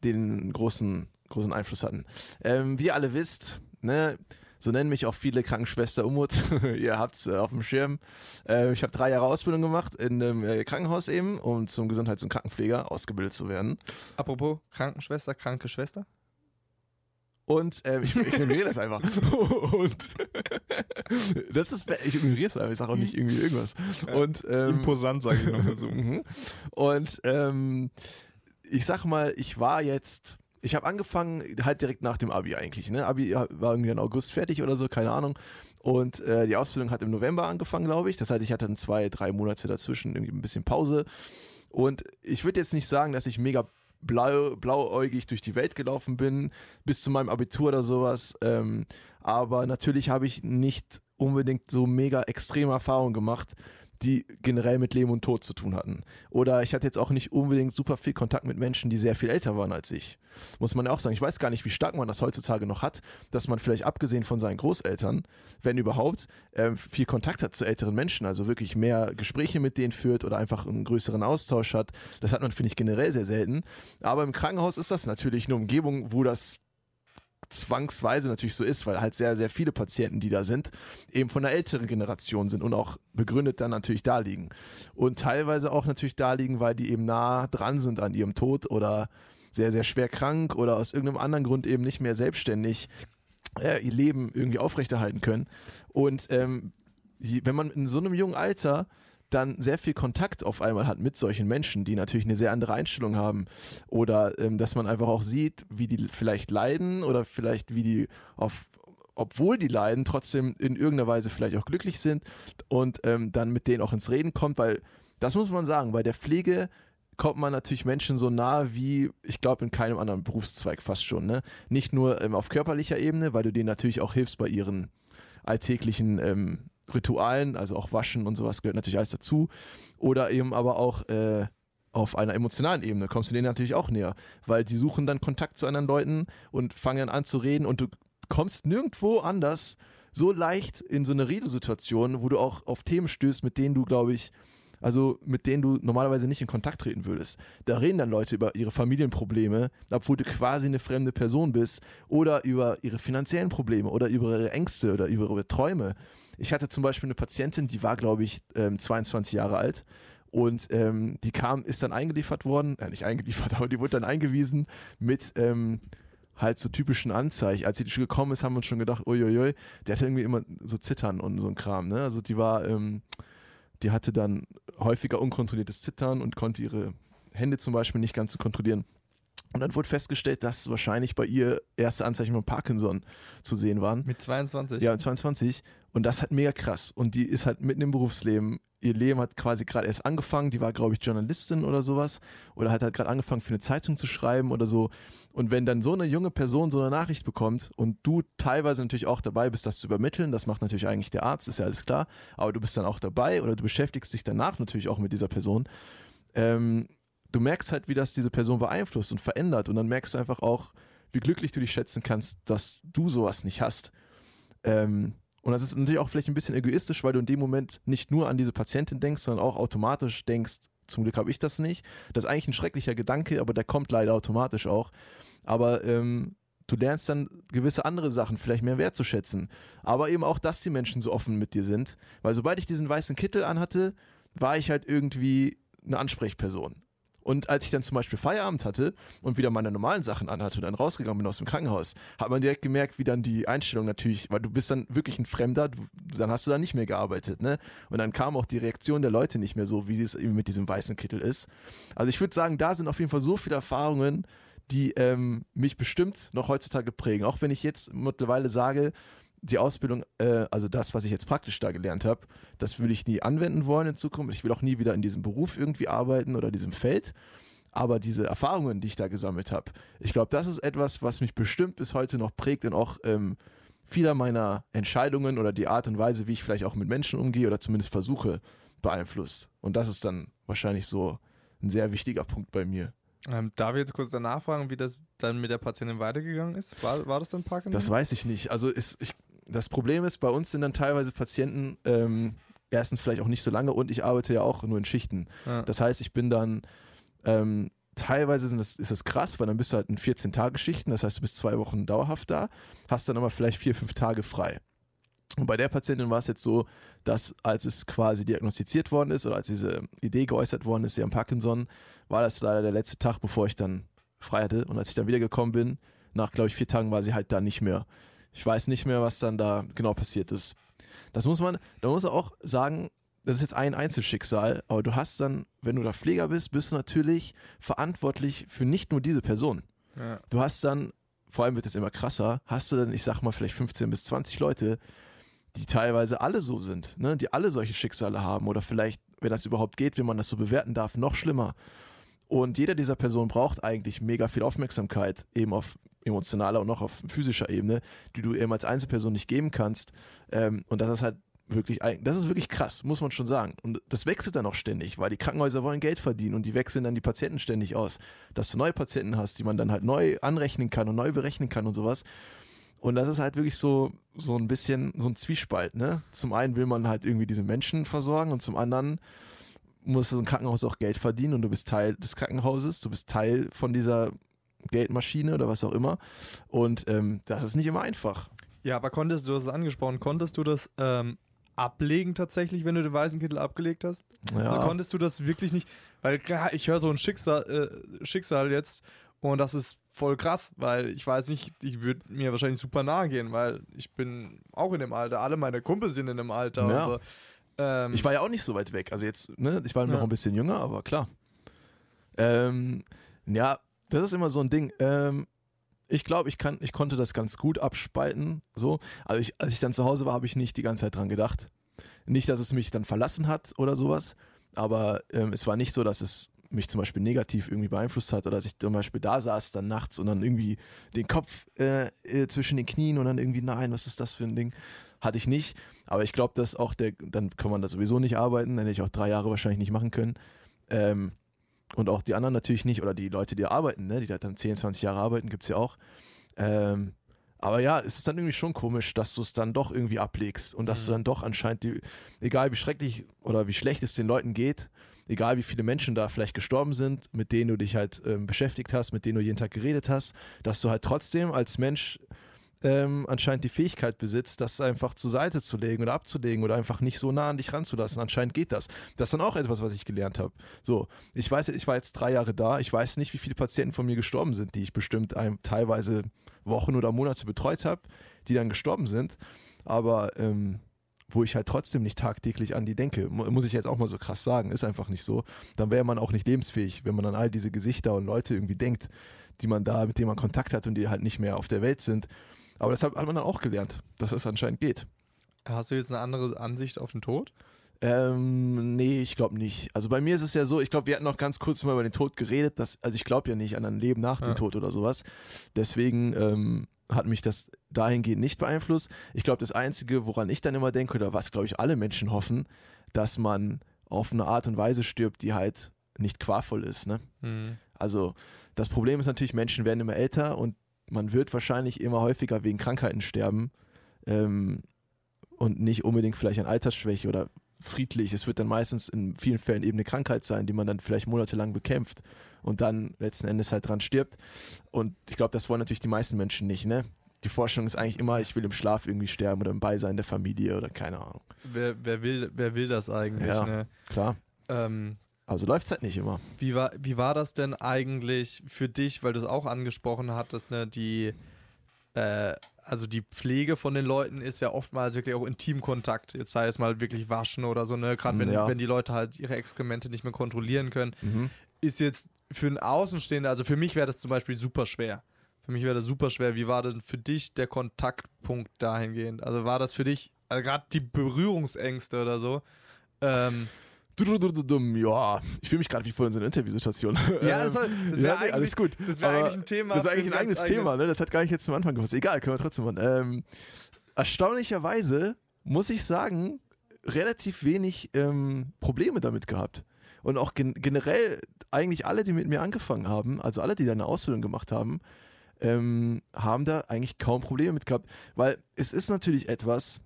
S2: den großen, großen Einfluss hatten. Ähm, wie ihr alle wisst, ne, so nennen mich auch viele Krankenschwester Umut. ihr habt's äh, auf dem Schirm. Äh, ich habe drei Jahre Ausbildung gemacht in einem äh, Krankenhaus eben, um zum Gesundheits- und Krankenpfleger ausgebildet zu werden.
S1: Apropos Krankenschwester, kranke Schwester.
S2: Und ähm, ich, ich ignoriere das einfach. Und das ist, ich ignoriere es einfach, ich sage auch nicht irgendwie irgendwas. Und ähm,
S1: Imposant, sage ich nochmal so.
S2: Mhm. Und ähm, ich sag mal, ich war jetzt, ich habe angefangen halt direkt nach dem Abi eigentlich. Ne? Abi war irgendwie im August fertig oder so, keine Ahnung. Und äh, die Ausbildung hat im November angefangen, glaube ich. Das heißt, ich hatte dann zwei, drei Monate dazwischen, irgendwie ein bisschen Pause. Und ich würde jetzt nicht sagen, dass ich mega blau, blauäugig durch die Welt gelaufen bin, bis zu meinem Abitur oder sowas. Ähm, aber natürlich habe ich nicht unbedingt so mega extreme Erfahrungen gemacht, die generell mit Leben und Tod zu tun hatten. Oder ich hatte jetzt auch nicht unbedingt super viel Kontakt mit Menschen, die sehr viel älter waren als ich. Muss man ja auch sagen. Ich weiß gar nicht, wie stark man das heutzutage noch hat, dass man vielleicht abgesehen von seinen Großeltern, wenn überhaupt, ähm, viel Kontakt hat zu älteren Menschen, also wirklich mehr Gespräche mit denen führt oder einfach einen größeren Austausch hat. Das hat man, finde ich, generell sehr selten. Aber im Krankenhaus ist das natürlich eine Umgebung, wo das zwangsweise natürlich so ist, weil halt sehr, sehr viele Patienten, die da sind, eben von der älteren Generation sind und auch begründet dann natürlich da liegen. Und teilweise auch natürlich da liegen, weil die eben nah dran sind an ihrem Tod oder sehr, sehr schwer krank oder aus irgendeinem anderen Grund eben nicht mehr selbstständig äh, ihr Leben irgendwie aufrechterhalten können. Und ähm, wenn man in so einem jungen Alter dann sehr viel Kontakt auf einmal hat mit solchen Menschen, die natürlich eine sehr andere Einstellung haben oder ähm, dass man einfach auch sieht, wie die vielleicht leiden oder vielleicht wie die auf obwohl die leiden, trotzdem in irgendeiner Weise vielleicht auch glücklich sind und ähm, dann mit denen auch ins Reden kommt, weil das muss man sagen, bei der Pflege kommt man natürlich Menschen so nah wie, ich glaube, in keinem anderen Berufszweig fast schon. Ne? Nicht nur ähm, auf körperlicher Ebene, weil du denen natürlich auch hilfst bei ihren alltäglichen ähm, Ritualen, also auch Waschen und sowas gehört natürlich alles dazu. Oder eben aber auch äh, auf einer emotionalen Ebene kommst du denen natürlich auch näher, weil die suchen dann Kontakt zu anderen Leuten und fangen an zu reden und du kommst nirgendwo anders so leicht in so eine Redesituation, wo du auch auf Themen stößt, mit denen du, glaube ich, also mit denen du normalerweise nicht in Kontakt treten würdest. Da reden dann Leute über ihre Familienprobleme, obwohl du quasi eine fremde Person bist, oder über ihre finanziellen Probleme oder über ihre Ängste oder über ihre Träume. Ich hatte zum Beispiel eine Patientin, die war, glaube ich, ähm, 22 Jahre alt und ähm, die kam, ist dann eingeliefert worden, äh, nicht eingeliefert, aber die wurde dann eingewiesen mit ähm, halt so typischen Anzeichen. Als sie gekommen ist, haben wir uns schon gedacht, uiuiui, der hatte irgendwie immer so Zittern und so ein Kram. Ne? Also die war, ähm, die hatte dann häufiger unkontrolliertes Zittern und konnte ihre Hände zum Beispiel nicht ganz so kontrollieren. Und dann wurde festgestellt, dass wahrscheinlich bei ihr erste Anzeichen von Parkinson zu sehen waren.
S1: Mit 22.
S2: Ja, 22. Und das hat mega krass. Und die ist halt mitten im Berufsleben. Ihr Leben hat quasi gerade erst angefangen. Die war, glaube ich, Journalistin oder sowas. Oder hat halt gerade angefangen, für eine Zeitung zu schreiben oder so. Und wenn dann so eine junge Person so eine Nachricht bekommt und du teilweise natürlich auch dabei bist, das zu übermitteln, das macht natürlich eigentlich der Arzt, ist ja alles klar. Aber du bist dann auch dabei oder du beschäftigst dich danach natürlich auch mit dieser Person. Ähm, du merkst halt, wie das diese Person beeinflusst und verändert. Und dann merkst du einfach auch, wie glücklich du dich schätzen kannst, dass du sowas nicht hast. Ähm, und das ist natürlich auch vielleicht ein bisschen egoistisch, weil du in dem Moment nicht nur an diese Patientin denkst, sondern auch automatisch denkst, zum Glück habe ich das nicht. Das ist eigentlich ein schrecklicher Gedanke, aber der kommt leider automatisch auch. Aber ähm, du lernst dann gewisse andere Sachen vielleicht mehr wertzuschätzen. Aber eben auch, dass die Menschen so offen mit dir sind. Weil sobald ich diesen weißen Kittel anhatte, war ich halt irgendwie eine Ansprechperson. Und als ich dann zum Beispiel Feierabend hatte und wieder meine normalen Sachen anhatte und dann rausgegangen bin aus dem Krankenhaus, hat man direkt gemerkt, wie dann die Einstellung natürlich, weil du bist dann wirklich ein Fremder, du, dann hast du da nicht mehr gearbeitet, ne? Und dann kam auch die Reaktion der Leute nicht mehr so, wie es eben mit diesem weißen Kittel ist. Also ich würde sagen, da sind auf jeden Fall so viele Erfahrungen, die ähm, mich bestimmt noch heutzutage prägen. Auch wenn ich jetzt mittlerweile sage, die Ausbildung, äh, also das, was ich jetzt praktisch da gelernt habe, das würde ich nie anwenden wollen in Zukunft. Ich will auch nie wieder in diesem Beruf irgendwie arbeiten oder diesem Feld. Aber diese Erfahrungen, die ich da gesammelt habe, ich glaube, das ist etwas, was mich bestimmt bis heute noch prägt und auch ähm, vieler meiner Entscheidungen oder die Art und Weise, wie ich vielleicht auch mit Menschen umgehe oder zumindest versuche, beeinflusst. Und das ist dann wahrscheinlich so ein sehr wichtiger Punkt bei mir.
S1: Ähm, darf ich jetzt kurz danach fragen, wie das dann mit der Patientin weitergegangen ist? War, war das dann Parkinson?
S2: Das weiß ich nicht. Also ist, ich, das Problem ist, bei uns sind dann teilweise Patienten ähm, erstens vielleicht auch nicht so lange und ich arbeite ja auch nur in Schichten.
S1: Ja.
S2: Das heißt, ich bin dann ähm, teilweise sind das, ist das krass, weil dann bist du halt in 14-Tage-Schichten, das heißt, du bist zwei Wochen dauerhaft da, hast dann aber vielleicht vier, fünf Tage frei. Und bei der Patientin war es jetzt so, dass als es quasi diagnostiziert worden ist oder als diese Idee geäußert worden ist, sie haben Parkinson, war das leider der letzte Tag, bevor ich dann frei hatte. Und als ich dann wiedergekommen bin, nach, glaube ich, vier Tagen war sie halt da nicht mehr. Ich weiß nicht mehr, was dann da genau passiert ist. Das muss man, da muss man auch sagen, das ist jetzt ein Einzelschicksal, aber du hast dann, wenn du da Pfleger bist, bist du natürlich verantwortlich für nicht nur diese Person.
S1: Ja.
S2: Du hast dann, vor allem wird es immer krasser, hast du dann, ich sag mal, vielleicht 15 bis 20 Leute, die teilweise alle so sind, ne? die alle solche Schicksale haben oder vielleicht, wenn das überhaupt geht, wenn man das so bewerten darf, noch schlimmer. Und jeder dieser Personen braucht eigentlich mega viel Aufmerksamkeit, eben auf emotionaler und auch auf physischer Ebene, die du eben als Einzelperson nicht geben kannst. Ähm, und das ist halt wirklich, das ist wirklich krass, muss man schon sagen. Und das wechselt dann auch ständig, weil die Krankenhäuser wollen Geld verdienen und die wechseln dann die Patienten ständig aus. Dass du neue Patienten hast, die man dann halt neu anrechnen kann und neu berechnen kann und sowas. Und das ist halt wirklich so, so ein bisschen so ein Zwiespalt, ne? Zum einen will man halt irgendwie diese Menschen versorgen und zum anderen muss ein Krankenhaus auch Geld verdienen und du bist Teil des Krankenhauses, du bist Teil von dieser Geldmaschine oder was auch immer. Und ähm, das ist nicht immer einfach.
S1: Ja, aber konntest du, du hast es angesprochen, konntest du das ähm, ablegen tatsächlich, wenn du den weißen Kittel abgelegt hast?
S2: Ja.
S1: Also konntest du das wirklich nicht, weil klar, ich höre so ein Schicksal, äh, Schicksal jetzt und das ist voll krass, weil ich weiß nicht, ich würde mir wahrscheinlich super nahe gehen, weil ich bin auch in dem Alter, alle meine Kumpels sind in dem Alter
S2: Ja.
S1: so. Ähm,
S2: Ich war ja auch nicht so weit weg. Also jetzt, ne, ich war noch
S1: Ja.
S2: ein bisschen jünger, aber klar. Ähm, ja, das ist immer so ein Ding. Ähm, ich glaube, ich, kann, ich konnte das ganz gut abspalten. So. Also ich, als ich dann zu Hause war, habe ich nicht die ganze Zeit dran gedacht. Nicht, dass es mich dann verlassen hat oder sowas, aber ähm, es war nicht so, dass es mich zum Beispiel negativ irgendwie beeinflusst hat oder dass ich zum Beispiel da saß dann nachts und dann irgendwie den Kopf äh, äh, zwischen den Knien und dann irgendwie, nein, was ist das für ein Ding? Hatte ich nicht. Aber ich glaube, dass auch der, dann kann man da sowieso nicht arbeiten, dann hätte ich auch drei Jahre wahrscheinlich nicht machen können. Ähm, und auch die anderen natürlich nicht, oder die Leute, die arbeiten, ne? die da dann 10, 20 Jahre arbeiten, gibt es ja auch. Ähm, aber ja, es ist dann irgendwie schon komisch, dass du es dann doch irgendwie ablegst und dass
S1: Mhm.
S2: du dann doch anscheinend, die, egal wie schrecklich oder wie schlecht es den Leuten geht, egal wie viele Menschen da vielleicht gestorben sind, mit denen du dich halt ähm, beschäftigt hast, mit denen du jeden Tag geredet hast, dass du halt trotzdem als Mensch ähm, anscheinend die Fähigkeit besitzt, das einfach zur Seite zu legen oder abzulegen oder einfach nicht so nah an dich ranzulassen. Anscheinend geht das. Das ist dann auch etwas, was ich gelernt habe. So, ich weiß, ich war jetzt drei Jahre da. Ich weiß nicht, wie viele Patienten von mir gestorben sind, die ich bestimmt ein, teilweise Wochen oder Monate betreut habe, die dann gestorben sind. Aber ähm, wo ich halt trotzdem nicht tagtäglich an die denke, mu- muss ich jetzt auch mal so krass sagen, ist einfach nicht so. Dann wäre man auch nicht lebensfähig, wenn man an all diese Gesichter und Leute irgendwie denkt, die man da, mit denen man Kontakt hat und die halt nicht mehr auf der Welt sind. Aber das hat hat man dann auch gelernt, dass das anscheinend geht.
S1: hast du jetzt eine andere Ansicht auf den Tod?
S2: Ähm, nee, ich glaube nicht. Also bei mir ist es ja so, ich glaube, wir hatten noch ganz kurz mal über den Tod geredet, dass, also ich glaube ja nicht an ein Leben nach
S1: Ja.
S2: dem Tod oder sowas. Deswegen ähm, hat mich das dahingehend nicht beeinflusst. Ich glaube, das Einzige, woran ich dann immer denke, oder was, glaube ich, alle Menschen hoffen, dass man auf eine Art und Weise stirbt, die halt nicht qualvoll ist. Ne?
S1: Hm.
S2: Also das Problem ist natürlich, Menschen werden immer älter und man wird wahrscheinlich immer häufiger wegen Krankheiten sterben ähm, und nicht unbedingt vielleicht an Altersschwäche oder friedlich. Es wird dann meistens in vielen Fällen eben eine Krankheit sein, die man dann vielleicht monatelang bekämpft und dann letzten Endes halt dran stirbt. Und ich glaube, das wollen natürlich die meisten Menschen nicht. Ne? Die Forschung ist eigentlich immer, ich will im Schlaf irgendwie sterben oder im Beisein der Familie oder keine Ahnung.
S1: Wer, wer, will, wer will das eigentlich?
S2: Ja.
S1: Ne?
S2: Klar.
S1: Ähm,
S2: Also läuft es halt nicht immer.
S1: Wie war, wie war das denn eigentlich für dich, weil du es auch angesprochen hattest, ne, die, äh, also die Pflege von den Leuten ist ja oftmals wirklich auch Intimkontakt. Jetzt sei es mal wirklich waschen oder so, ne, gerade wenn,
S2: Ja.
S1: wenn die Leute halt ihre Exkremente nicht mehr kontrollieren können,
S2: Mhm.
S1: ist jetzt für einen Außenstehender, also für mich wäre das zum Beispiel super schwer. Für mich wäre das super schwer. Wie war denn für dich der Kontaktpunkt dahingehend? Also war das für dich, also gerade die Berührungsängste oder so, ähm,
S2: Ja, ich fühle mich gerade wie vor in so einer Interviewsituation.
S1: Ja,
S2: Ähm,
S1: das, das
S2: ja,
S1: wäre eigentlich,
S2: alles gut.
S1: Das wäre eigentlich ein Thema.
S2: Das
S1: für
S2: eigentlich ein eigenes
S1: eigene-
S2: Thema, ne? Das hat gar nicht jetzt zum Anfang gepasst. Egal, können wir trotzdem machen. Ähm, erstaunlicherweise muss ich sagen, relativ wenig ähm, Probleme damit gehabt. Und auch gen generell eigentlich alle, die mit mir angefangen haben, also alle, die da eine Ausbildung gemacht haben, ähm, haben da eigentlich kaum Probleme mit gehabt. Weil es ist natürlich etwas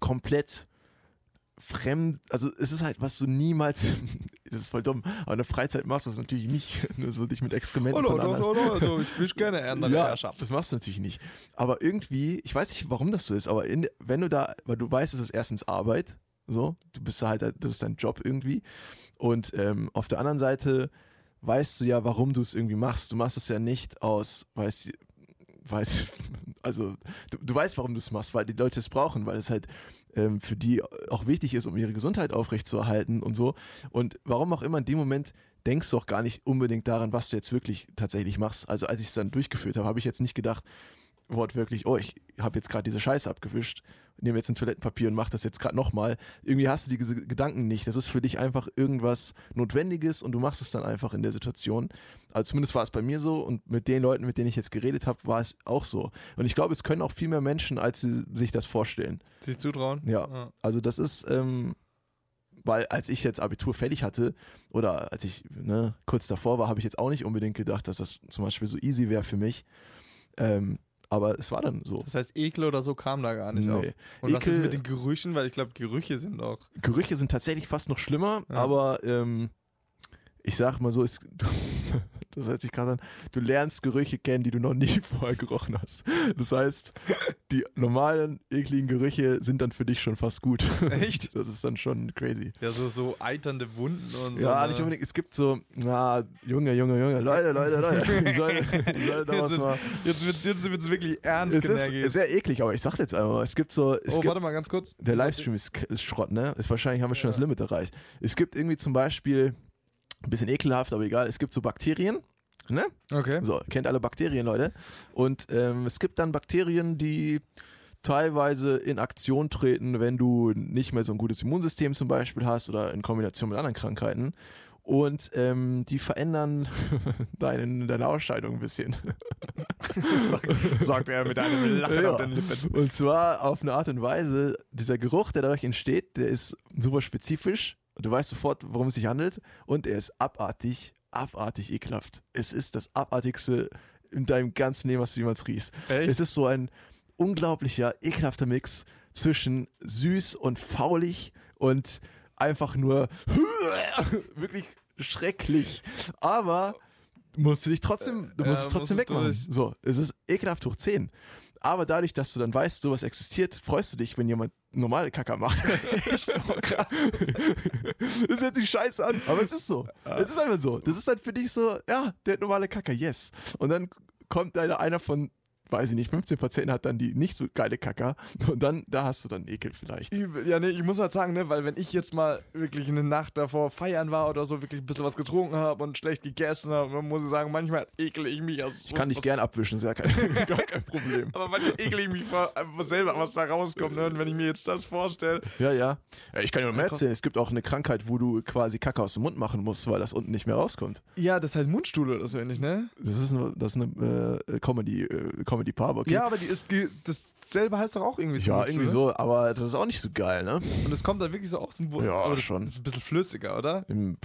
S2: komplett fremd, also es ist halt, was du niemals, das ist voll dumm, aber in der Freizeit machst du es natürlich nicht, nur so dich mit Exkrementen
S1: Oh,
S2: anderen.
S1: no, no, no, ich wisch gerne andere
S2: Ja,
S1: Herrschaft.
S2: das machst du natürlich nicht. Aber irgendwie, ich weiß nicht, warum das so ist, aber in, wenn du da, weil du weißt, es ist erstens Arbeit, so, du bist halt, das ist dein Job irgendwie. Und ähm, auf der anderen Seite weißt du ja, warum du es irgendwie machst. Du machst es ja nicht aus, weil es, weil also du, du weißt, warum du es machst, weil die Leute es brauchen, weil es halt ähm, für die auch wichtig ist, um ihre Gesundheit aufrechtzuerhalten und so. Und warum auch immer in dem Moment denkst du auch gar nicht unbedingt daran, was du jetzt wirklich tatsächlich machst. Also als ich es dann durchgeführt habe, habe ich jetzt nicht gedacht, wortwörtlich, oh, ich habe jetzt gerade diese Scheiße abgewischt, nehme jetzt ein Toilettenpapier und mache das jetzt gerade nochmal. Irgendwie hast du diese Gedanken nicht. Das ist für dich einfach irgendwas Notwendiges und du machst es dann einfach in der Situation. Also zumindest war es bei mir so und mit den Leuten, mit denen ich jetzt geredet habe, war es auch so. Und ich glaube, es können auch viel mehr Menschen, als sie sich das vorstellen.
S1: Sich zutrauen?
S2: Ja. Also das ist, ähm, weil als ich jetzt Abitur fertig hatte oder als ich ne, kurz davor war, habe ich jetzt auch nicht unbedingt gedacht, dass das zum Beispiel so easy wäre für mich. Ähm, aber es war dann so.
S1: Das heißt, Ekel oder so kam da gar nicht auf.
S2: Nee.
S1: Und was ist
S2: Ekel-
S1: mit den Gerüchen? Weil ich glaube, Gerüche sind auch.
S2: Gerüche sind tatsächlich fast noch schlimmer,
S1: Ja.
S2: aber ähm, ich sag mal so, es, das hört sich gerade an, du lernst Gerüche kennen, die du noch nie vorher gerochen hast. Das heißt, die normalen, ekligen Gerüche sind dann für dich schon fast gut.
S1: Echt?
S2: Das ist dann schon crazy.
S1: Ja, so, so eiternde Wunden und so.
S2: Ja,
S1: ne?
S2: nicht unbedingt. Es gibt so, na, Junge, Junge, Junge, Leute, Leute, Leute. Ich soll, ich soll da
S1: Jetzt
S2: was
S1: ist-
S2: mal.
S1: Jetzt wird es jetzt wird's wirklich ernst,
S2: Es ist sehr eklig, aber ich sag's jetzt einfach mal. Es gibt so, es
S1: Oh,
S2: gibt,
S1: warte mal ganz kurz.
S2: der Livestream ist, ist Schrott, ne? Ist wahrscheinlich haben wir schon
S1: Ja.
S2: das Limit erreicht. Es gibt irgendwie zum Beispiel, ein bisschen ekelhaft, aber egal, es gibt so Bakterien, ne?
S1: Okay.
S2: So, kennt alle Bakterien, Leute. Und ähm, es gibt dann Bakterien, die teilweise in Aktion treten, wenn du nicht mehr so ein gutes Immunsystem zum Beispiel hast oder in Kombination mit anderen Krankheiten. Und ähm, die verändern deinen, deine Ausscheidung ein bisschen.
S1: Sagt er mit einem Lachen
S2: Ja.
S1: auf den Lippen.
S2: Und zwar auf eine Art und Weise, dieser Geruch, der dadurch entsteht, der ist super spezifisch. Du weißt sofort, worum es sich handelt. Und er ist abartig, abartig ekelhaft. Es ist das abartigste in deinem ganzen Leben, was du jemals riechst.
S1: Echt?
S2: Es ist so ein unglaublicher, ekelhafter Mix zwischen süß und faulig und einfach nur wirklich schrecklich. Aber musst du dich trotzdem, du
S1: Ja,
S2: musst es trotzdem wegmachen.
S1: durch.
S2: So, es ist ekelhaft hoch 10. Aber dadurch, dass du dann weißt, sowas existiert, freust du dich, wenn jemand normale Kacker macht.
S1: Echt so krass.
S2: Das hört sich scheiße an, aber es ist so. Es ist einfach so. Das ist dann für dich so, ja, der normale Kacker, yes. Und dann kommt einer, einer von, weiß ich nicht, 15 Patienten hat dann die nicht so geile Kacker und dann, da hast du dann Ekel vielleicht.
S1: Übel. Ja, nee, ich muss halt sagen, ne, weil wenn ich jetzt mal wirklich eine Nacht davor feiern war oder so, wirklich ein bisschen was getrunken habe und schlecht gegessen habe, dann muss ich sagen, manchmal ekel ich mich. Also
S2: Ich kann dich gern abwischen, ist ja kein, gar kein Problem.
S1: Aber manchmal ekel ich mich vor, einfach selber, was da rauskommt. Ne? Und wenn ich mir jetzt das vorstelle,
S2: Ja, ja. ich kann dir
S1: Krass.
S2: erzählen. Es gibt auch eine Krankheit, wo du quasi Kacke aus dem Mund machen musst, weil das unten nicht mehr rauskommt.
S1: ja, das heißt Mundstuhl oder so ähnlich, ne?
S2: Das ist eine, das ist eine äh, Comedy, äh, Comedy Paar, okay?
S1: Ja, aber die ist, dasselbe heißt doch auch irgendwie
S2: ja,
S1: Mundstuhl,
S2: irgendwie
S1: ne?
S2: so, aber das ist auch nicht so geil, ne?
S1: Und es kommt dann wirklich so aus dem Mund.
S2: Ja,
S1: aber das
S2: schon.
S1: ist ein bisschen flüssiger, oder?
S2: Im,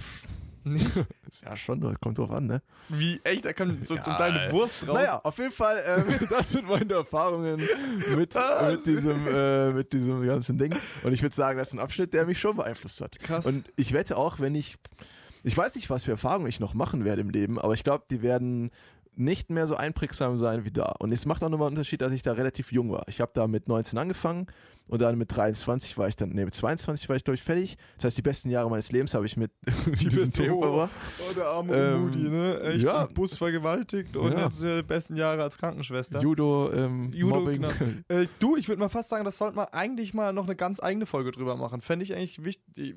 S2: ja, schon, das kommt drauf an, ne?
S1: Wie, echt? Da kommt so, so
S2: Ja,
S1: deine Wurst raus.
S2: Naja, auf jeden Fall, ähm, das sind meine Erfahrungen mit,
S1: Ah,
S2: mit, diesem, äh, mit diesem ganzen Ding. Und ich würde sagen, das ist ein Abschnitt, der mich schon beeinflusst hat.
S1: Krass.
S2: Und ich wette auch, wenn ich, ich weiß nicht, was für Erfahrungen ich noch machen werde im Leben, aber ich glaube, die werden nicht mehr so einprägsam sein wie da. Und es macht auch nochmal einen Unterschied, dass ich da relativ jung war. Ich habe da mit 19 angefangen und dann mit 23 war ich dann, nee, mit 22 war ich, glaube ich, fertig. Das heißt, die besten Jahre meines Lebens habe ich mit Themen
S1: so-
S2: verbracht.
S1: Oh, der arme
S2: Ähm,
S1: Moody, ne? Echt
S2: ja.
S1: Bus vergewaltigt und
S2: Ja.
S1: jetzt äh, besten Jahre als Krankenschwester.
S2: Judo, ähm,
S1: Judo,
S2: Mobbing.
S1: genau. Äh, du, ich würde mal fast sagen, das sollte man eigentlich mal noch eine ganz eigene Folge drüber machen. Fände ich eigentlich wichtig.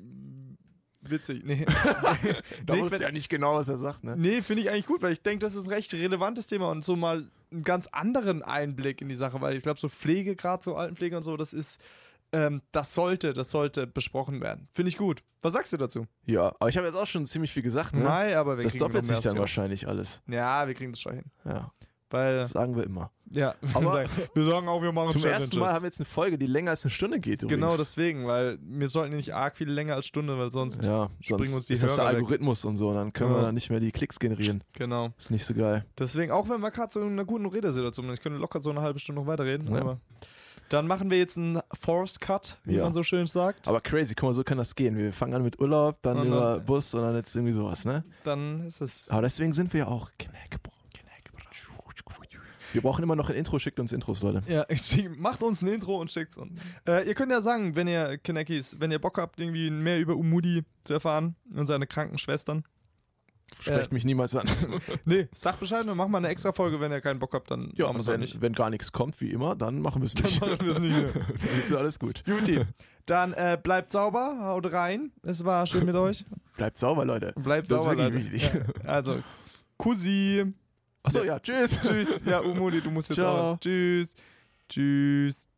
S1: Witzig. Nee.
S2: Da
S1: Nee,
S2: wusste ja nicht genau, was er sagt, ne?
S1: nee, finde ich eigentlich gut, weil ich denke, das ist ein recht relevantes Thema und so mal einen ganz anderen Einblick in die Sache, weil ich glaube, so Pflege, gerade so Altenpflege und so, das ist ähm, das sollte, das sollte besprochen werden. Finde ich gut. Was sagst du dazu?
S2: Ja, aber ich habe jetzt auch schon ziemlich viel gesagt, ne?
S1: Nein, aber wir
S2: das
S1: kriegen
S2: doppelt
S1: noch mehr
S2: sich dann wahrscheinlich alles.
S1: Ja, wir kriegen das schon hin.
S2: Ja,
S1: Weil,
S2: sagen wir immer.
S1: ja,
S2: Aber
S1: wir sagen auch, wir machen
S2: Zum
S1: Challenges.
S2: ersten Mal haben wir jetzt eine Folge, die länger als eine Stunde geht. Übrigens.
S1: Genau deswegen, weil wir sollten nicht arg viel länger als Stunde, weil sonst.
S2: Ja,
S1: springen
S2: sonst
S1: uns die
S2: ist das der
S1: Hörer weg.
S2: Algorithmus und so, und dann können
S1: Ja.
S2: wir dann nicht mehr die Klicks generieren.
S1: Genau.
S2: Ist nicht so geil.
S1: Deswegen, auch wenn wir gerade so in einer guten Redesituation sind, ich könnte locker so eine halbe Stunde noch weiterreden,
S2: Ja.
S1: aber. Dann machen wir jetzt einen Force Cut, wie
S2: Ja.
S1: man so schön sagt.
S2: Aber crazy, guck mal, so kann das gehen. Wir fangen an mit Urlaub, dann
S1: Und
S2: über
S1: dann-
S2: Bus und dann jetzt irgendwie sowas, ne?
S1: Dann ist es.
S2: Aber deswegen sind wir ja auch Knack, Bro. Wir brauchen immer noch ein Intro, schickt uns Intros, Leute.
S1: Ja, macht uns ein Intro und schickt's uns. Äh, ihr könnt ja sagen, wenn ihr Kinekis, wenn ihr Bock habt, irgendwie mehr über Umudi zu erfahren und seine kranken Schwestern.
S2: Sprecht mich niemals an.
S1: Nee, sagt Bescheid, wir machen mal eine extra Folge, wenn ihr keinen Bock habt, dann
S2: Ja,
S1: machen wir
S2: und
S1: es auch
S2: wenn,
S1: nicht.
S2: wenn gar nichts kommt, wie immer, dann machen wir es nicht.
S1: Dann machen wir es nicht
S2: dann ist alles gut.
S1: Juti, dann äh, bleibt sauber, haut rein. Es war schön mit euch.
S2: Bleibt sauber, Leute.
S1: Bleibt
S2: Das
S1: sauber, Leute.
S2: wichtig.
S1: Ja, also, Kusi.
S2: Achso, ja, tschüss.
S1: Tschüss. Ja, Umudi, du musst jetzt
S2: Ciao.
S1: auch. Tschüss. Tschüss.